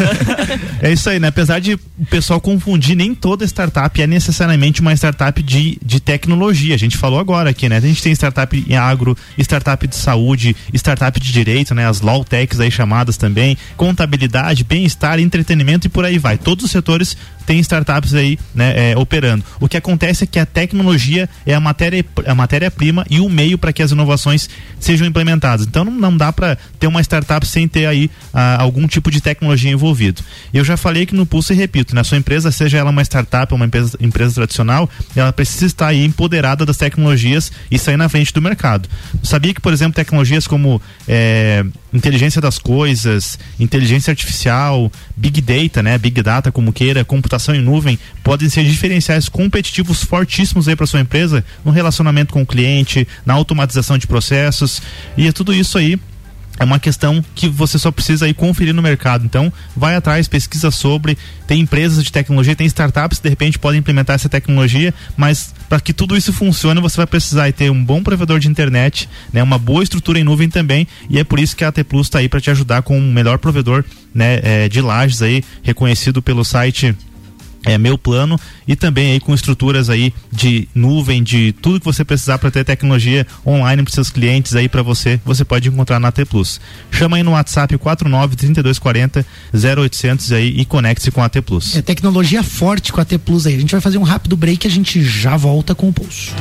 É isso aí, né? Apesar de o pessoal confundir, nem toda startup é necessariamente uma startup de, de tecnologia. A gente falou agora aqui, né? A gente tem startup em agro, startup de saúde, startup de direito, né? As law techs aí chamadas também, contabilidade, bem-estar, entretenimento e por aí vai. Todos os setores têm startups aí, né, é, operando. O que acontece é que a tecnologia é a matéria a matéria-prima e o meio para que as inovações sejam implementadas. Então não, não dá para ter uma startup sem ter aí ah, algum tipo de tecnologia envolvido. Eu já falei que no Pulso e repito, né, sua empresa, seja ela uma startup ou uma empresa, empresa tradicional, ela precisa estar aí empoderada das tecnologias e sair na frente do mercado. Sabia que, por exemplo, tecnologias como é, inteligência das coisas, inteligência artificial, big data, né, big data como queira, computação em nuvem, podem ser diferenciais competitivos fortíssimos aí para sua empresa no relacionamento com o cliente, na automatização de processos e é tudo isso aí é uma questão que você só precisa aí conferir no mercado. Então, vai atrás, pesquisa sobre. Tem empresas de tecnologia, tem startups que de repente podem implementar essa tecnologia, mas para que tudo isso funcione, você vai precisar ter um bom provedor de internet, né, uma boa estrutura em nuvem também. E é por isso que a AT Plus está aí para te ajudar com o melhor provedor né, é, de lajes aí, reconhecido pelo site é meu plano e também aí com estruturas aí de nuvem, de tudo que você precisar para ter tecnologia online para seus clientes aí para você, você pode encontrar na T Plus. Chama aí no WhatsApp 49 3240 0800 aí e conecte-se com a T Plus. É tecnologia forte com a T Plus aí. A gente vai fazer um rápido break a gente já volta com o pulso.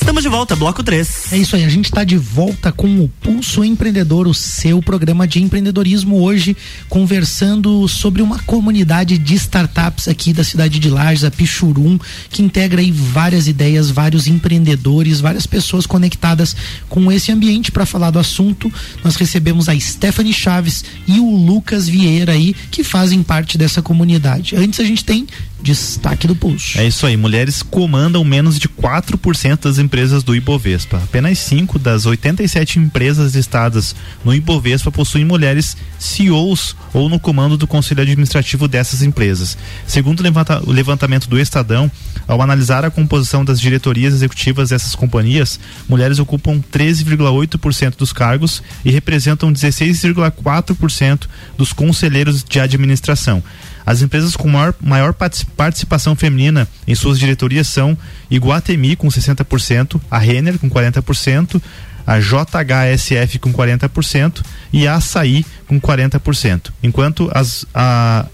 Estamos de volta, bloco 3. É isso aí, a gente está de volta com o Pulso Empreendedor, o seu programa de empreendedorismo hoje, conversando sobre uma comunidade de startups aqui da cidade de Lages, a Pichurum, que integra aí várias ideias, vários empreendedores, várias pessoas conectadas com esse ambiente para falar do assunto. Nós recebemos a Stephanie Chaves e o Lucas Vieira aí, que fazem parte dessa comunidade. Antes a gente tem destaque do Pulso. É isso aí, mulheres comandam menos de 4% das empresas do Ibovespa. Apenas 5 das 87 empresas listadas no Ibovespa possuem mulheres CEOs ou no comando do conselho administrativo dessas empresas. Segundo o levantamento do Estadão, ao analisar a composição das diretorias executivas dessas companhias, mulheres ocupam 13,8% dos cargos e representam 16,4% dos conselheiros de administração. As empresas com maior, maior participação feminina em suas diretorias são Iguatemi com 60%, a Renner com 40%, a JHSF com 40% e a Açaí com 40%. Enquanto as, a,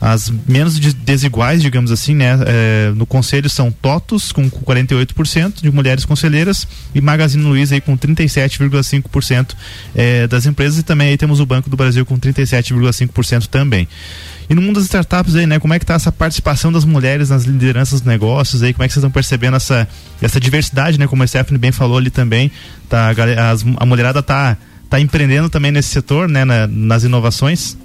as menos desiguais, digamos assim, né? É, no conselho são TOTOS com 48% de mulheres conselheiras e Magazine Luiza aí com 37,5% é, das empresas e também aí temos o Banco do Brasil com 37,5% também. E no mundo das startups aí, né, como é que tá essa participação das mulheres nas lideranças dos negócios aí, como é que vocês estão percebendo essa, essa diversidade, né, como a Stephanie bem falou ali também, tá, a, a mulherada tá, tá empreendendo também nesse setor, né, na, nas inovações?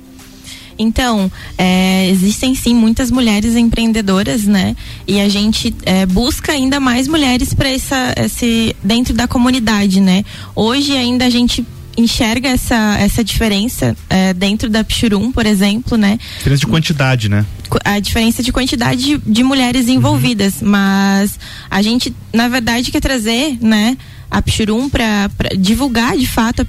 Então, é, existem sim muitas mulheres empreendedoras, né? E a gente é, busca ainda mais mulheres para esse dentro da comunidade, né? Hoje ainda a gente enxerga essa, essa diferença é, dentro da Pchurum, por exemplo, né? Diferença de quantidade, né? A diferença de quantidade de, de mulheres envolvidas, uhum. mas a gente, na verdade, quer trazer, né? a Pchurum para divulgar de fato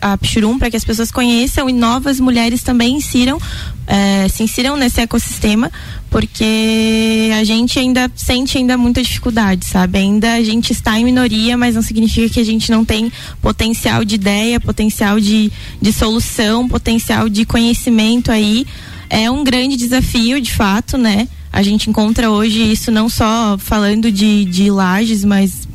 a Pchurum para que as pessoas conheçam e novas mulheres também insiram, é, se insiram nesse ecossistema, porque gente ainda sente ainda muita dificuldade, sabe? Ainda a gente está em minoria, mas não significa que a gente não tem potencial de ideia, potencial de, de solução, potencial de conhecimento aí. É um grande desafio, de fato, né? A gente encontra hoje isso não só falando de, de lajes, mas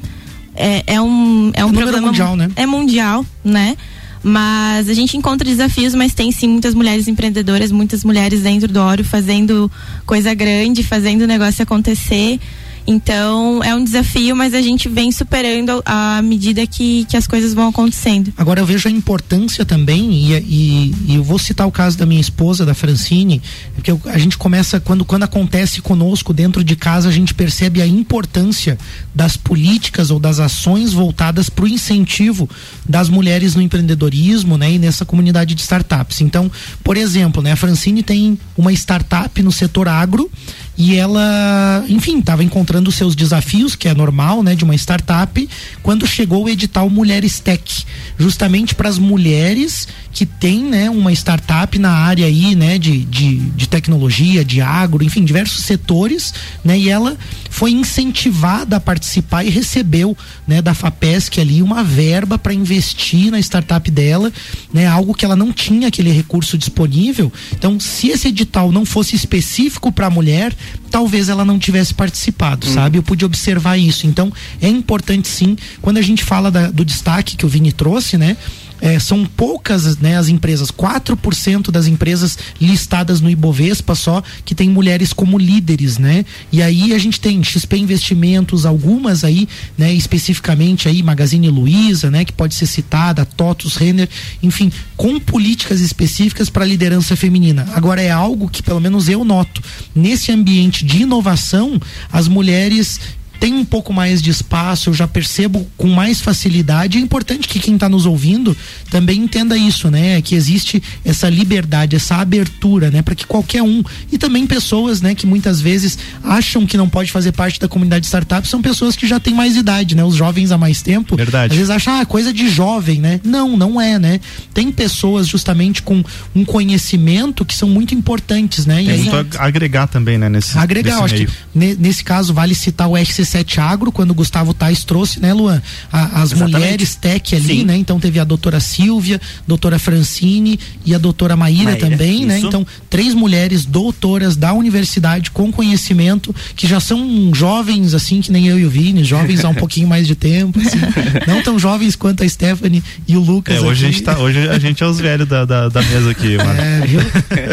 é, é um, é um problema mundial, né? É mundial, né? Mas a gente encontra desafios, mas tem sim muitas mulheres empreendedoras, muitas mulheres dentro do Oro fazendo coisa grande, fazendo o negócio acontecer. Então é um desafio, mas a gente vem superando à medida que, que as coisas vão acontecendo. Agora eu vejo a importância também, e, e, e eu vou citar o caso da minha esposa, da Francine, porque a gente começa, quando, quando acontece conosco dentro de casa, a gente percebe a importância das políticas ou das ações voltadas para o incentivo das mulheres no empreendedorismo né, e nessa comunidade de startups. Então, por exemplo, né, a Francine tem uma startup no setor agro e ela, enfim, estava encontrando seus desafios, que é normal, né, de uma startup, quando chegou o edital Mulheres Tech, justamente para as mulheres que têm, né, uma startup na área aí, né, de, de, de tecnologia, de agro, enfim, diversos setores, né, e ela foi incentivada a participar e recebeu, né, da Fapesc ali uma verba para investir na startup dela, né, algo que ela não tinha aquele recurso disponível. Então, se esse edital não fosse específico para a mulher, talvez ela não tivesse participado, hum. sabe? Eu pude observar isso. Então, é importante sim, quando a gente fala da, do destaque que o Vini trouxe, né? É, são poucas né, as empresas, 4% das empresas listadas no Ibovespa só que tem mulheres como líderes, né? E aí a gente tem XP Investimentos, algumas aí, né, especificamente aí Magazine Luiza, né, que pode ser citada, TOTUS, Renner, enfim, com políticas específicas para liderança feminina. Agora é algo que pelo menos eu noto, nesse ambiente de inovação, as mulheres tem um pouco mais de espaço, eu já percebo com mais facilidade. É importante que quem está nos ouvindo também entenda isso, né? Que existe essa liberdade, essa abertura, né? Para que qualquer um e também pessoas, né? Que muitas vezes acham que não pode fazer parte da comunidade startup são pessoas que já têm mais idade, né? Os jovens há mais tempo. Verdade. Às vezes acham, ah, coisa de jovem, né? Não, não é, né? Tem pessoas justamente com um conhecimento que são muito importantes, né? E aí, agregar também, né? Nesse, agregar, acho que nesse caso vale citar o RCC 7 Agro, quando o Gustavo Tais trouxe, né, Luan? A, as Exatamente. mulheres tech ali, Sim. né? Então teve a doutora Silvia, doutora Francine e a doutora Maíra, Maíra também, né? isso. né? Então, três mulheres doutoras da universidade com conhecimento, que já são jovens, assim, que nem eu e o Vini, jovens há um *laughs* pouquinho mais de tempo, assim, não tão jovens quanto a Stephanie e o Lucas. É, hoje, a gente, tá, hoje a gente é os velhos da, da, da mesa aqui, *laughs* mano. É, viu?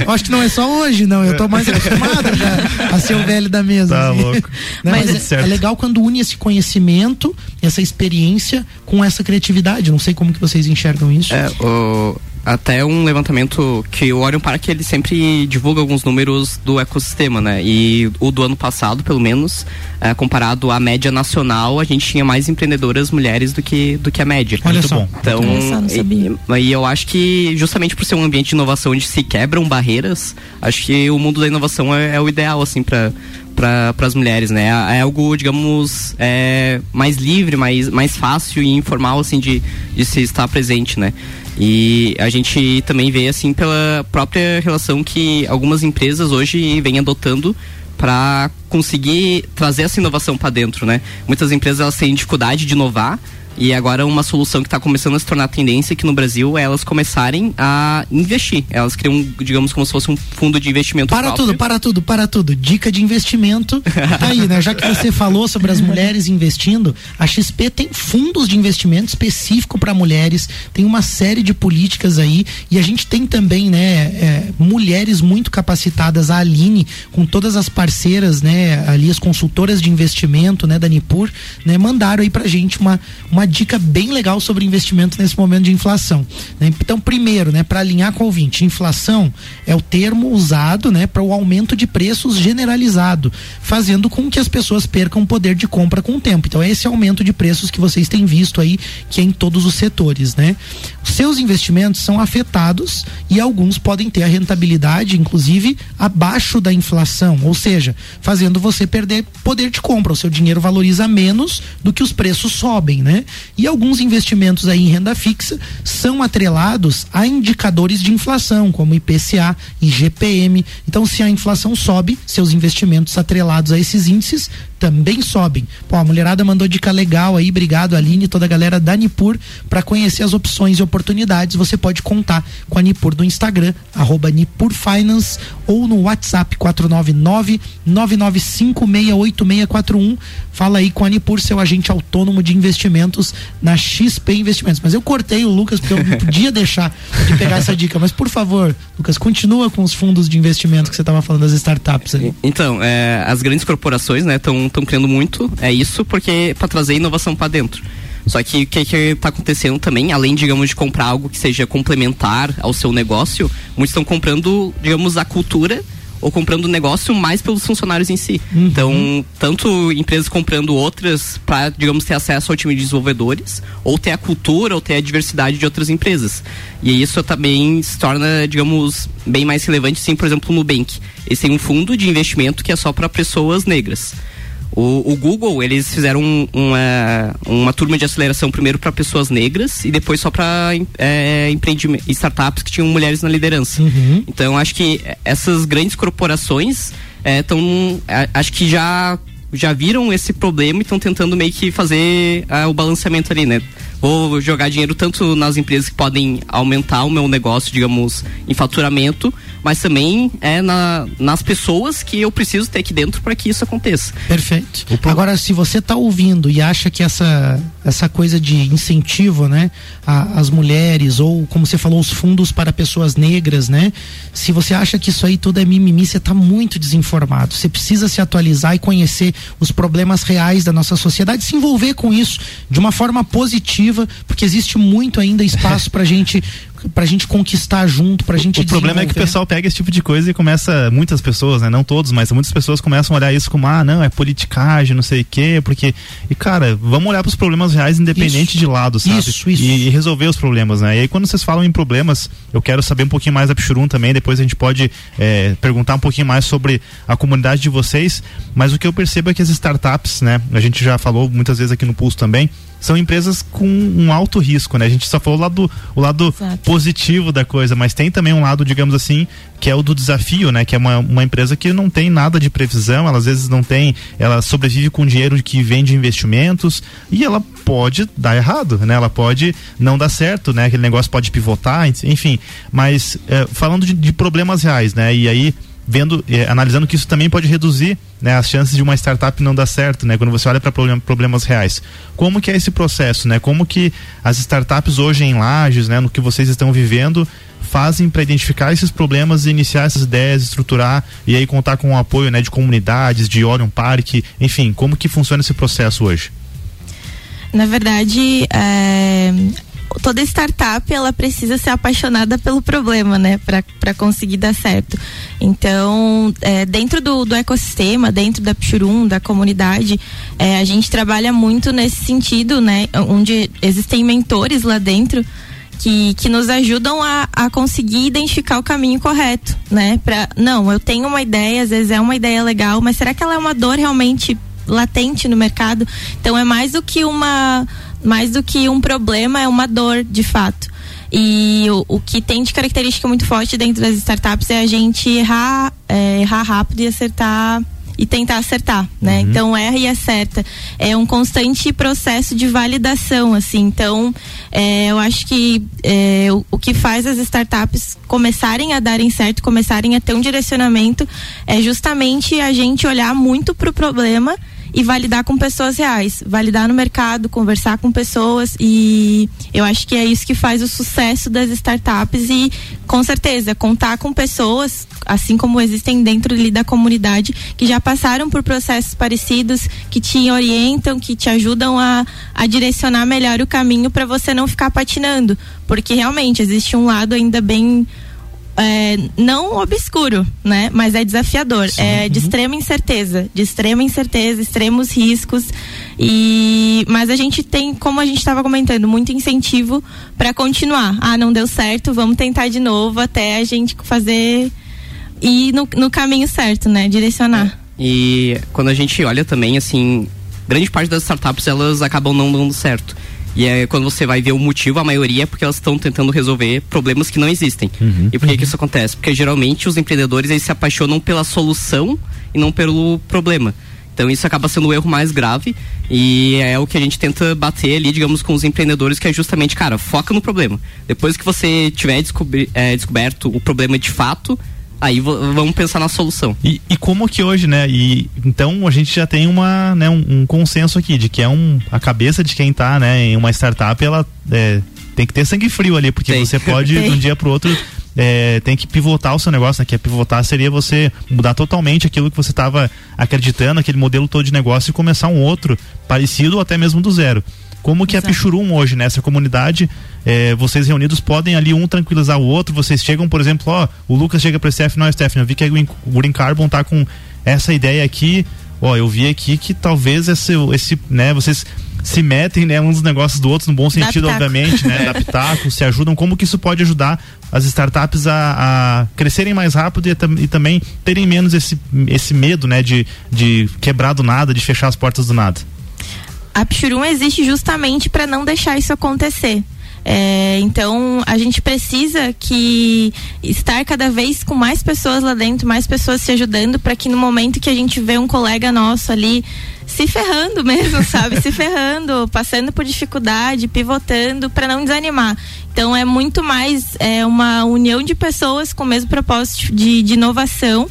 Eu acho que não é só hoje, não. Eu tô mais acostumado já a ser o velho da mesa. Tá assim. louco. Não, mas, é, é legal quando une esse conhecimento, essa experiência com essa criatividade. Não sei como que vocês enxergam isso. É, o, até um levantamento que o Orion Park ele sempre divulga alguns números do ecossistema, né? E o do ano passado, pelo menos, é, comparado à média nacional, a gente tinha mais empreendedoras mulheres do que, do que a média. Olha Muito só. Bom. Então, e, e, eu acho que justamente por ser um ambiente de inovação onde se quebram barreiras, acho que o mundo da inovação é, é o ideal, assim, para para as mulheres, né? É algo, digamos, é, mais livre, mais, mais fácil e informal, assim, de, de se estar presente, né? E a gente também vê, assim, pela própria relação que algumas empresas hoje vêm adotando para conseguir trazer essa inovação para dentro, né? Muitas empresas elas têm dificuldade de inovar, e agora uma solução que está começando a se tornar tendência aqui no Brasil é elas começarem a investir. Elas criam, digamos, como se fosse um fundo de investimento. Para próprio. tudo, para tudo, para tudo. Dica de investimento. tá aí, né? Já que você falou sobre as mulheres investindo, a XP tem fundos de investimento específico para mulheres, tem uma série de políticas aí e a gente tem também, né, é, mulheres muito capacitadas, a Aline, com todas as parceiras, né, ali as consultoras de investimento, né, da Nipur, né, mandaram aí pra gente uma, uma dica bem legal sobre investimento nesse momento de inflação. Né? Então, primeiro, né, para alinhar com o ouvinte, inflação é o termo usado né, para o aumento de preços generalizado, fazendo com que as pessoas percam poder de compra com o tempo. Então, é esse aumento de preços que vocês têm visto aí, que é em todos os setores. Né? Seus investimentos são afetados e alguns podem ter a rentabilidade, inclusive, abaixo da inflação, ou seja, fazendo você perder poder de compra. O seu dinheiro valoriza menos do que os preços sobem, né? E alguns investimentos aí em renda fixa são atrelados a indicadores de inflação, como IPCA e GPM. Então, se a inflação sobe, seus investimentos atrelados a esses índices também sobem. Pô, a mulherada mandou dica legal aí, obrigado Aline e toda a galera da Nipur para conhecer as opções e oportunidades. Você pode contar com a Nipur no Instagram, arroba Nipur Finance ou no WhatsApp 499 99568641. Fala aí com a Nipur, seu agente autônomo de investimentos na XP Investimentos. Mas eu cortei o Lucas porque eu não podia deixar de pegar essa dica. Mas por favor, Lucas, continua com os fundos de investimento que você estava falando das startups ali. Então, é, as grandes corporações, né, estão estão criando muito é isso porque para trazer inovação para dentro. Só que o que está acontecendo também, além, digamos, de comprar algo que seja complementar ao seu negócio, muitos estão comprando, digamos, a cultura ou comprando o negócio mais pelos funcionários em si. Uhum. Então, tanto empresas comprando outras para, digamos, ter acesso ao time de desenvolvedores, ou ter a cultura, ou ter a diversidade de outras empresas. E isso também se torna, digamos, bem mais relevante, sim, por exemplo, no Nubank. Eles têm um fundo de investimento que é só para pessoas negras. O, o, Google, eles fizeram um, uma, uma turma de aceleração primeiro para pessoas negras e depois só para é, startups que tinham mulheres na liderança. Uhum. Então, acho que essas grandes corporações estão. É, acho que já, já viram esse problema e estão tentando meio que fazer uh, o balanceamento ali, né? Vou jogar dinheiro tanto nas empresas que podem aumentar o meu negócio, digamos, em faturamento, mas também é na, nas pessoas que eu preciso ter aqui dentro para que isso aconteça. Perfeito. Agora, se você está ouvindo e acha que essa, essa coisa de incentivo, né, às mulheres ou como você falou, os fundos para pessoas negras, né, se você acha que isso aí tudo é mimimi, você está muito desinformado. Você precisa se atualizar e conhecer os problemas reais da nossa sociedade, se envolver com isso de uma forma positiva, porque existe muito ainda espaço para gente pra gente conquistar junto, pra gente O problema é que o pessoal pega esse tipo de coisa e começa, muitas pessoas, né, não todos, mas muitas pessoas começam a olhar isso como, ah, não, é politicagem, não sei o quê, porque, e cara, vamos olhar pros problemas reais independente isso. de lado, sabe? Isso, isso. E, e, resolver os problemas, né? E aí quando vocês falam em problemas, eu quero saber um pouquinho mais da Pichurum também, depois a gente pode é, perguntar um pouquinho mais sobre a comunidade de vocês, mas o que eu percebo é que as startups, né, a gente já falou muitas vezes aqui no Pulso também, são empresas com um alto risco, né? A gente só falou o lado, o lado positivo da coisa, mas tem também um lado, digamos assim, que é o do desafio, né? Que é uma, uma empresa que não tem nada de previsão, ela às vezes não tem, ela sobrevive com dinheiro que vem de investimentos e ela pode dar errado, né? Ela pode não dar certo, né? Aquele negócio pode pivotar, enfim. Mas é, falando de, de problemas reais, né? E aí vendo, eh, analisando que isso também pode reduzir né, as chances de uma startup não dar certo, né, quando você olha para problem, problemas reais. Como que é esse processo, né? Como que as startups hoje em lajes, né, no que vocês estão vivendo, fazem para identificar esses problemas e iniciar essas ideias, estruturar e aí contar com o apoio, né, de comunidades, de Orion Park, enfim, como que funciona esse processo hoje? Na verdade, é, toda startup ela precisa ser apaixonada pelo problema, né, para conseguir dar certo. Então, é, dentro do, do ecossistema, dentro da Pchurum, da comunidade, é, a gente trabalha muito nesse sentido, né, onde existem mentores lá dentro que, que nos ajudam a, a conseguir identificar o caminho correto, né? Pra, não, eu tenho uma ideia, às vezes é uma ideia legal, mas será que ela é uma dor realmente latente no mercado? Então é mais do que uma mais do que um problema, é uma dor de fato. E o, o que tem de característica muito forte dentro das startups é a gente errar, é, errar rápido e acertar e tentar acertar, né? Uhum. Então erra e acerta. É um constante processo de validação, assim. Então é, eu acho que é, o, o, que faz as startups começarem a darem certo, começarem a ter um direcionamento, é justamente a gente olhar muito para o problema e validar com pessoas reais, validar no mercado, conversar com pessoas e eu acho que é isso que faz o sucesso das startups e com certeza contar com pessoas, assim como existem dentro ali da comunidade que já passaram por processos parecidos, que te orientam, que te ajudam a, a direcionar melhor o caminho para você não ficar patinando, porque realmente existe um lado ainda bem é, não obscuro, né? Mas é desafiador. Sim. É de extrema incerteza, de extrema incerteza, extremos riscos. E mas a gente tem, como a gente estava comentando, muito incentivo para continuar. Ah, não deu certo, vamos tentar de novo até a gente fazer ir no, no caminho certo, né? Direcionar. É. E quando a gente olha também, assim, grande parte das startups elas acabam não dando certo. E é quando você vai ver o motivo, a maioria é porque elas estão tentando resolver problemas que não existem. Uhum, e por que, uhum. que isso acontece? Porque geralmente os empreendedores eles se apaixonam pela solução e não pelo problema. Então isso acaba sendo o erro mais grave e é o que a gente tenta bater ali, digamos, com os empreendedores, que é justamente, cara, foca no problema. Depois que você tiver é, descoberto o problema de fato, Aí vamos pensar na solução. E, e, como que hoje, né? E então a gente já tem uma, né, um, um, consenso aqui de que é um a cabeça de quem está, né, em uma startup, ela é, tem que ter sangue frio ali, porque tem. você pode de um dia para o outro é, tem que pivotar o seu negócio, né? Que é pivotar seria você mudar totalmente aquilo que você estava acreditando, aquele modelo todo de negócio e começar um outro parecido ou até mesmo do zero. Como que Exato. a Pichurum hoje, nessa comunidade, é, vocês reunidos podem ali um tranquilizar o outro, vocês chegam, por exemplo, ó, o Lucas chega para Stephanie, não, Stephanie, eu vi que o Green Carbon tá com essa ideia aqui, ó, eu vi aqui que talvez esse, esse né, vocês se metem, né, um dos negócios do outro, no bom sentido, obviamente, né, *laughs* da pitaco, se ajudam, como que isso pode ajudar as startups a, a crescerem mais rápido e, e, também terem menos esse, esse medo, né, de, de quebrar do nada, de fechar as portas do nada? A Pchurum existe justamente para não deixar isso acontecer. É, então a gente precisa que estar cada vez com mais pessoas lá dentro, mais pessoas se ajudando para que no momento que a gente vê um colega nosso ali se ferrando *laughs* mesmo, sabe? se ferrando, passando por dificuldade, pivotando para não desanimar. Então é muito mais é, uma união de pessoas com o mesmo propósito de, de inovação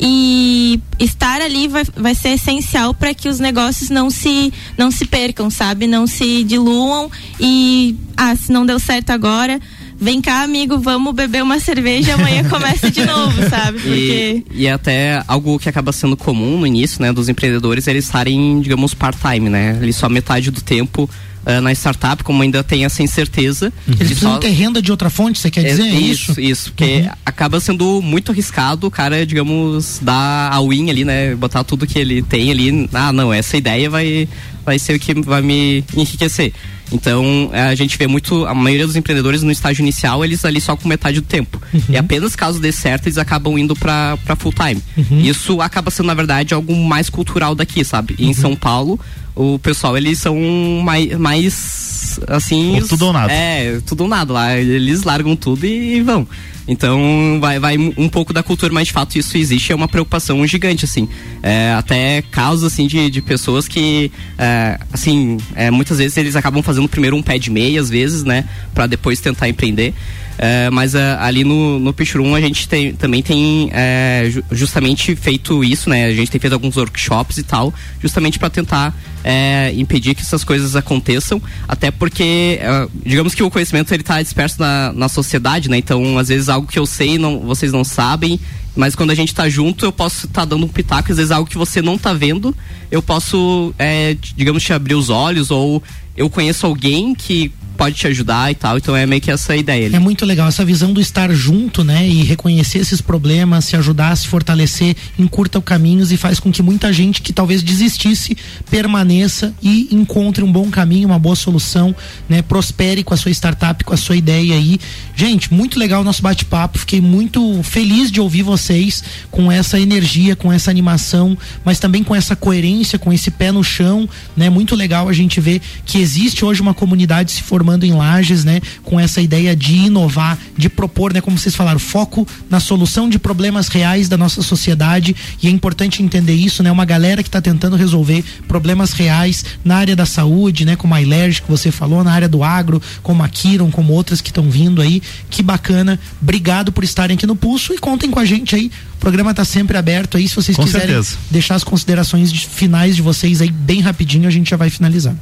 e estar ali vai, vai ser essencial para que os negócios não se não se percam, sabe? Não se diluam e ah, se não deu certo agora, vem cá, amigo, vamos beber uma cerveja e amanhã *laughs* começa de novo, sabe? Porque... E, e é até algo que acaba sendo comum no início, né, dos empreendedores, eles estarem, digamos, part-time, né? Ali só metade do tempo uh, na startup, como ainda tem essa incerteza. Uhum. Eles precisam só... ter renda de outra fonte, você quer dizer? É, isso, isso, isso porque uhum. acaba sendo muito arriscado o cara, digamos, dar a win ali, né? Botar tudo que ele tem ali. Ah, não, essa ideia vai, vai ser o que vai me enriquecer. Então, a gente vê muito, a maioria dos empreendedores no estágio inicial, eles ali só com metade do tempo. Uhum. E apenas caso dê certo, eles acabam indo para full time. Uhum. Isso acaba sendo, na verdade, algo mais cultural daqui, sabe? E em uhum. São Paulo, o pessoal, eles são mais, mais assim. tudo ou nada. É, tudo ou nada lá. Eles largam tudo e vão. Então vai, vai um pouco da cultura, mas de fato isso existe, é uma preocupação gigante, assim. É, até casos assim de, de pessoas que, é, assim, é, muitas vezes eles acabam fazendo primeiro um pé de meia, às vezes, né? para depois tentar empreender. É, mas uh, ali no, no Pichurum a gente tem, também tem é, justamente feito isso, né? A gente tem feito alguns workshops e tal, justamente para tentar é, impedir que essas coisas aconteçam, até porque, uh, digamos que o conhecimento ele está disperso na, na sociedade, né? Então, às vezes algo que eu sei não, vocês não sabem, mas quando a gente está junto, eu posso estar tá dando um pitaco, às vezes algo que você não está vendo, eu posso, é, digamos, te abrir os olhos, ou eu conheço alguém que pode te ajudar e tal. Então é meio que essa ideia. Ali. É muito legal essa visão do estar junto, né? E reconhecer esses problemas, se ajudar, se fortalecer, encurta caminhos e faz com que muita gente que talvez desistisse permaneça e encontre um bom caminho, uma boa solução, né? Prospere com a sua startup, com a sua ideia aí. Gente, muito legal o nosso bate-papo. Fiquei muito feliz de ouvir vocês com essa energia, com essa animação, mas também com essa coerência, com esse pé no chão, né? Muito legal a gente ver que existe hoje uma comunidade se formando em lajes, né? Com essa ideia de inovar, de propor, né? Como vocês falaram, foco na solução de problemas reais da nossa sociedade e é importante entender isso, né? Uma galera que está tentando resolver problemas reais na área da saúde, né? Como a Ilerge que você falou, na área do agro, como a Kiron, como outras que estão vindo aí. Que bacana. Obrigado por estarem aqui no Pulso e contem com a gente aí. O programa está sempre aberto aí. Se vocês Com quiserem certeza. deixar as considerações de- finais de vocês aí bem rapidinho, a gente já vai finalizar.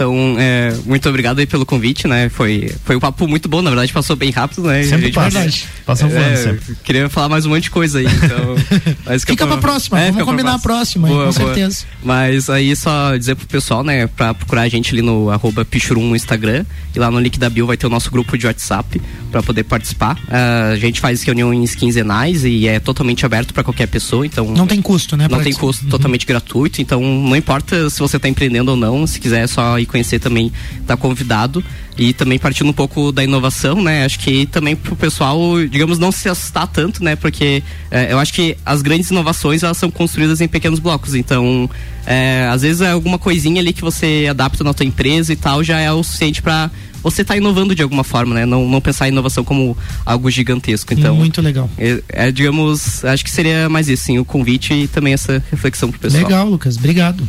Então, é, muito obrigado aí pelo convite, né? Foi, foi um papo muito bom, na verdade, passou bem rápido, né? Sempre gente- passa. Verdade. Passa voando É, sempre. Queria falar mais um monte de coisa aí, então. *laughs* mas Fica pra próxima, vamos fica pra combinar a próxima, aí, com certeza. Mas aí só dizer pro pessoal, né, pra procurar a gente ali no arroba Pichurum no Instagram e lá no link da bio vai ter o nosso grupo de WhatsApp pra poder participar. Ah, a gente faz reuniões quinzenais e é totalmente aberto pra qualquer pessoa, então. Não tem custo, né? Não tem custo, totalmente gratuito, então não importa se você está empreendendo ou não, se quiser só ir conhecer também, tá convidado. E também partindo um pouco da inovação, né? Acho que também pro pessoal, digamos, não se assustar tanto, né? Porque é, eu acho que as grandes inovações, elas são construídas em pequenos blocos, então é, às vezes é alguma coisinha ali que você adapta na tua empresa e tal, já é o suficiente para você estar inovando de alguma forma, né? Não, não pensar em inovação como algo gigantesco. Então, Muito legal. é, é, digamos, acho que seria mais isso, sim, o convite e também essa reflexão pro pessoal. Legal, Lucas. Obrigado.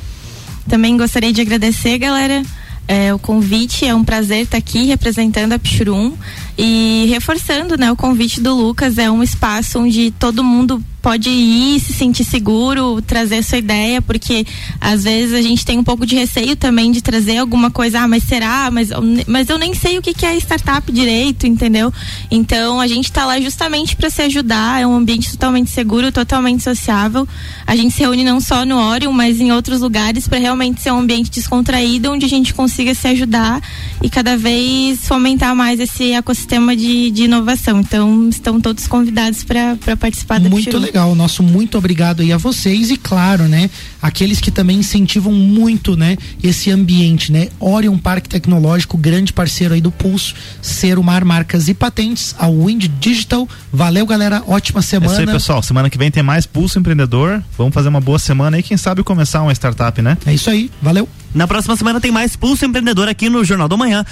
Também gostaria de agradecer, galera, é, o convite. É um prazer estar aqui representando a Pichurum e reforçando, né, o convite do Lucas. É um espaço onde todo mundo pode ir, se sentir seguro, trazer sua ideia, porque às vezes a gente tem um pouco de receio também de trazer alguma coisa, ah, mas será? Mas, mas eu nem sei o que, que é startup direito, entendeu? Então a gente está lá justamente para se ajudar, é um ambiente totalmente seguro, totalmente sociável. A gente se reúne não só no Orion, mas em outros lugares para realmente ser um ambiente descontraído, onde a gente consiga se ajudar e cada vez fomentar mais esse ecossistema de, de inovação. Então estão todos convidados para participar da Muito Pichuru. legal. Nosso muito obrigado aí a vocês e claro, né, aqueles que também incentivam muito, né, esse ambiente, né? Orion Parque Tecnológico, grande parceiro aí do Pulso, Serumar Marcas e Patentes, a Wind Digital. Valeu, galera. Ótima É isso aí, semana. pessoal. Semana que vem tem mais Pulso Empreendedor. Vamos fazer uma boa semana aí. Quem sabe começar uma startup, né? É isso aí. Valeu. Na próxima semana tem mais Pulso Empreendedor aqui no Jornal do Manhã.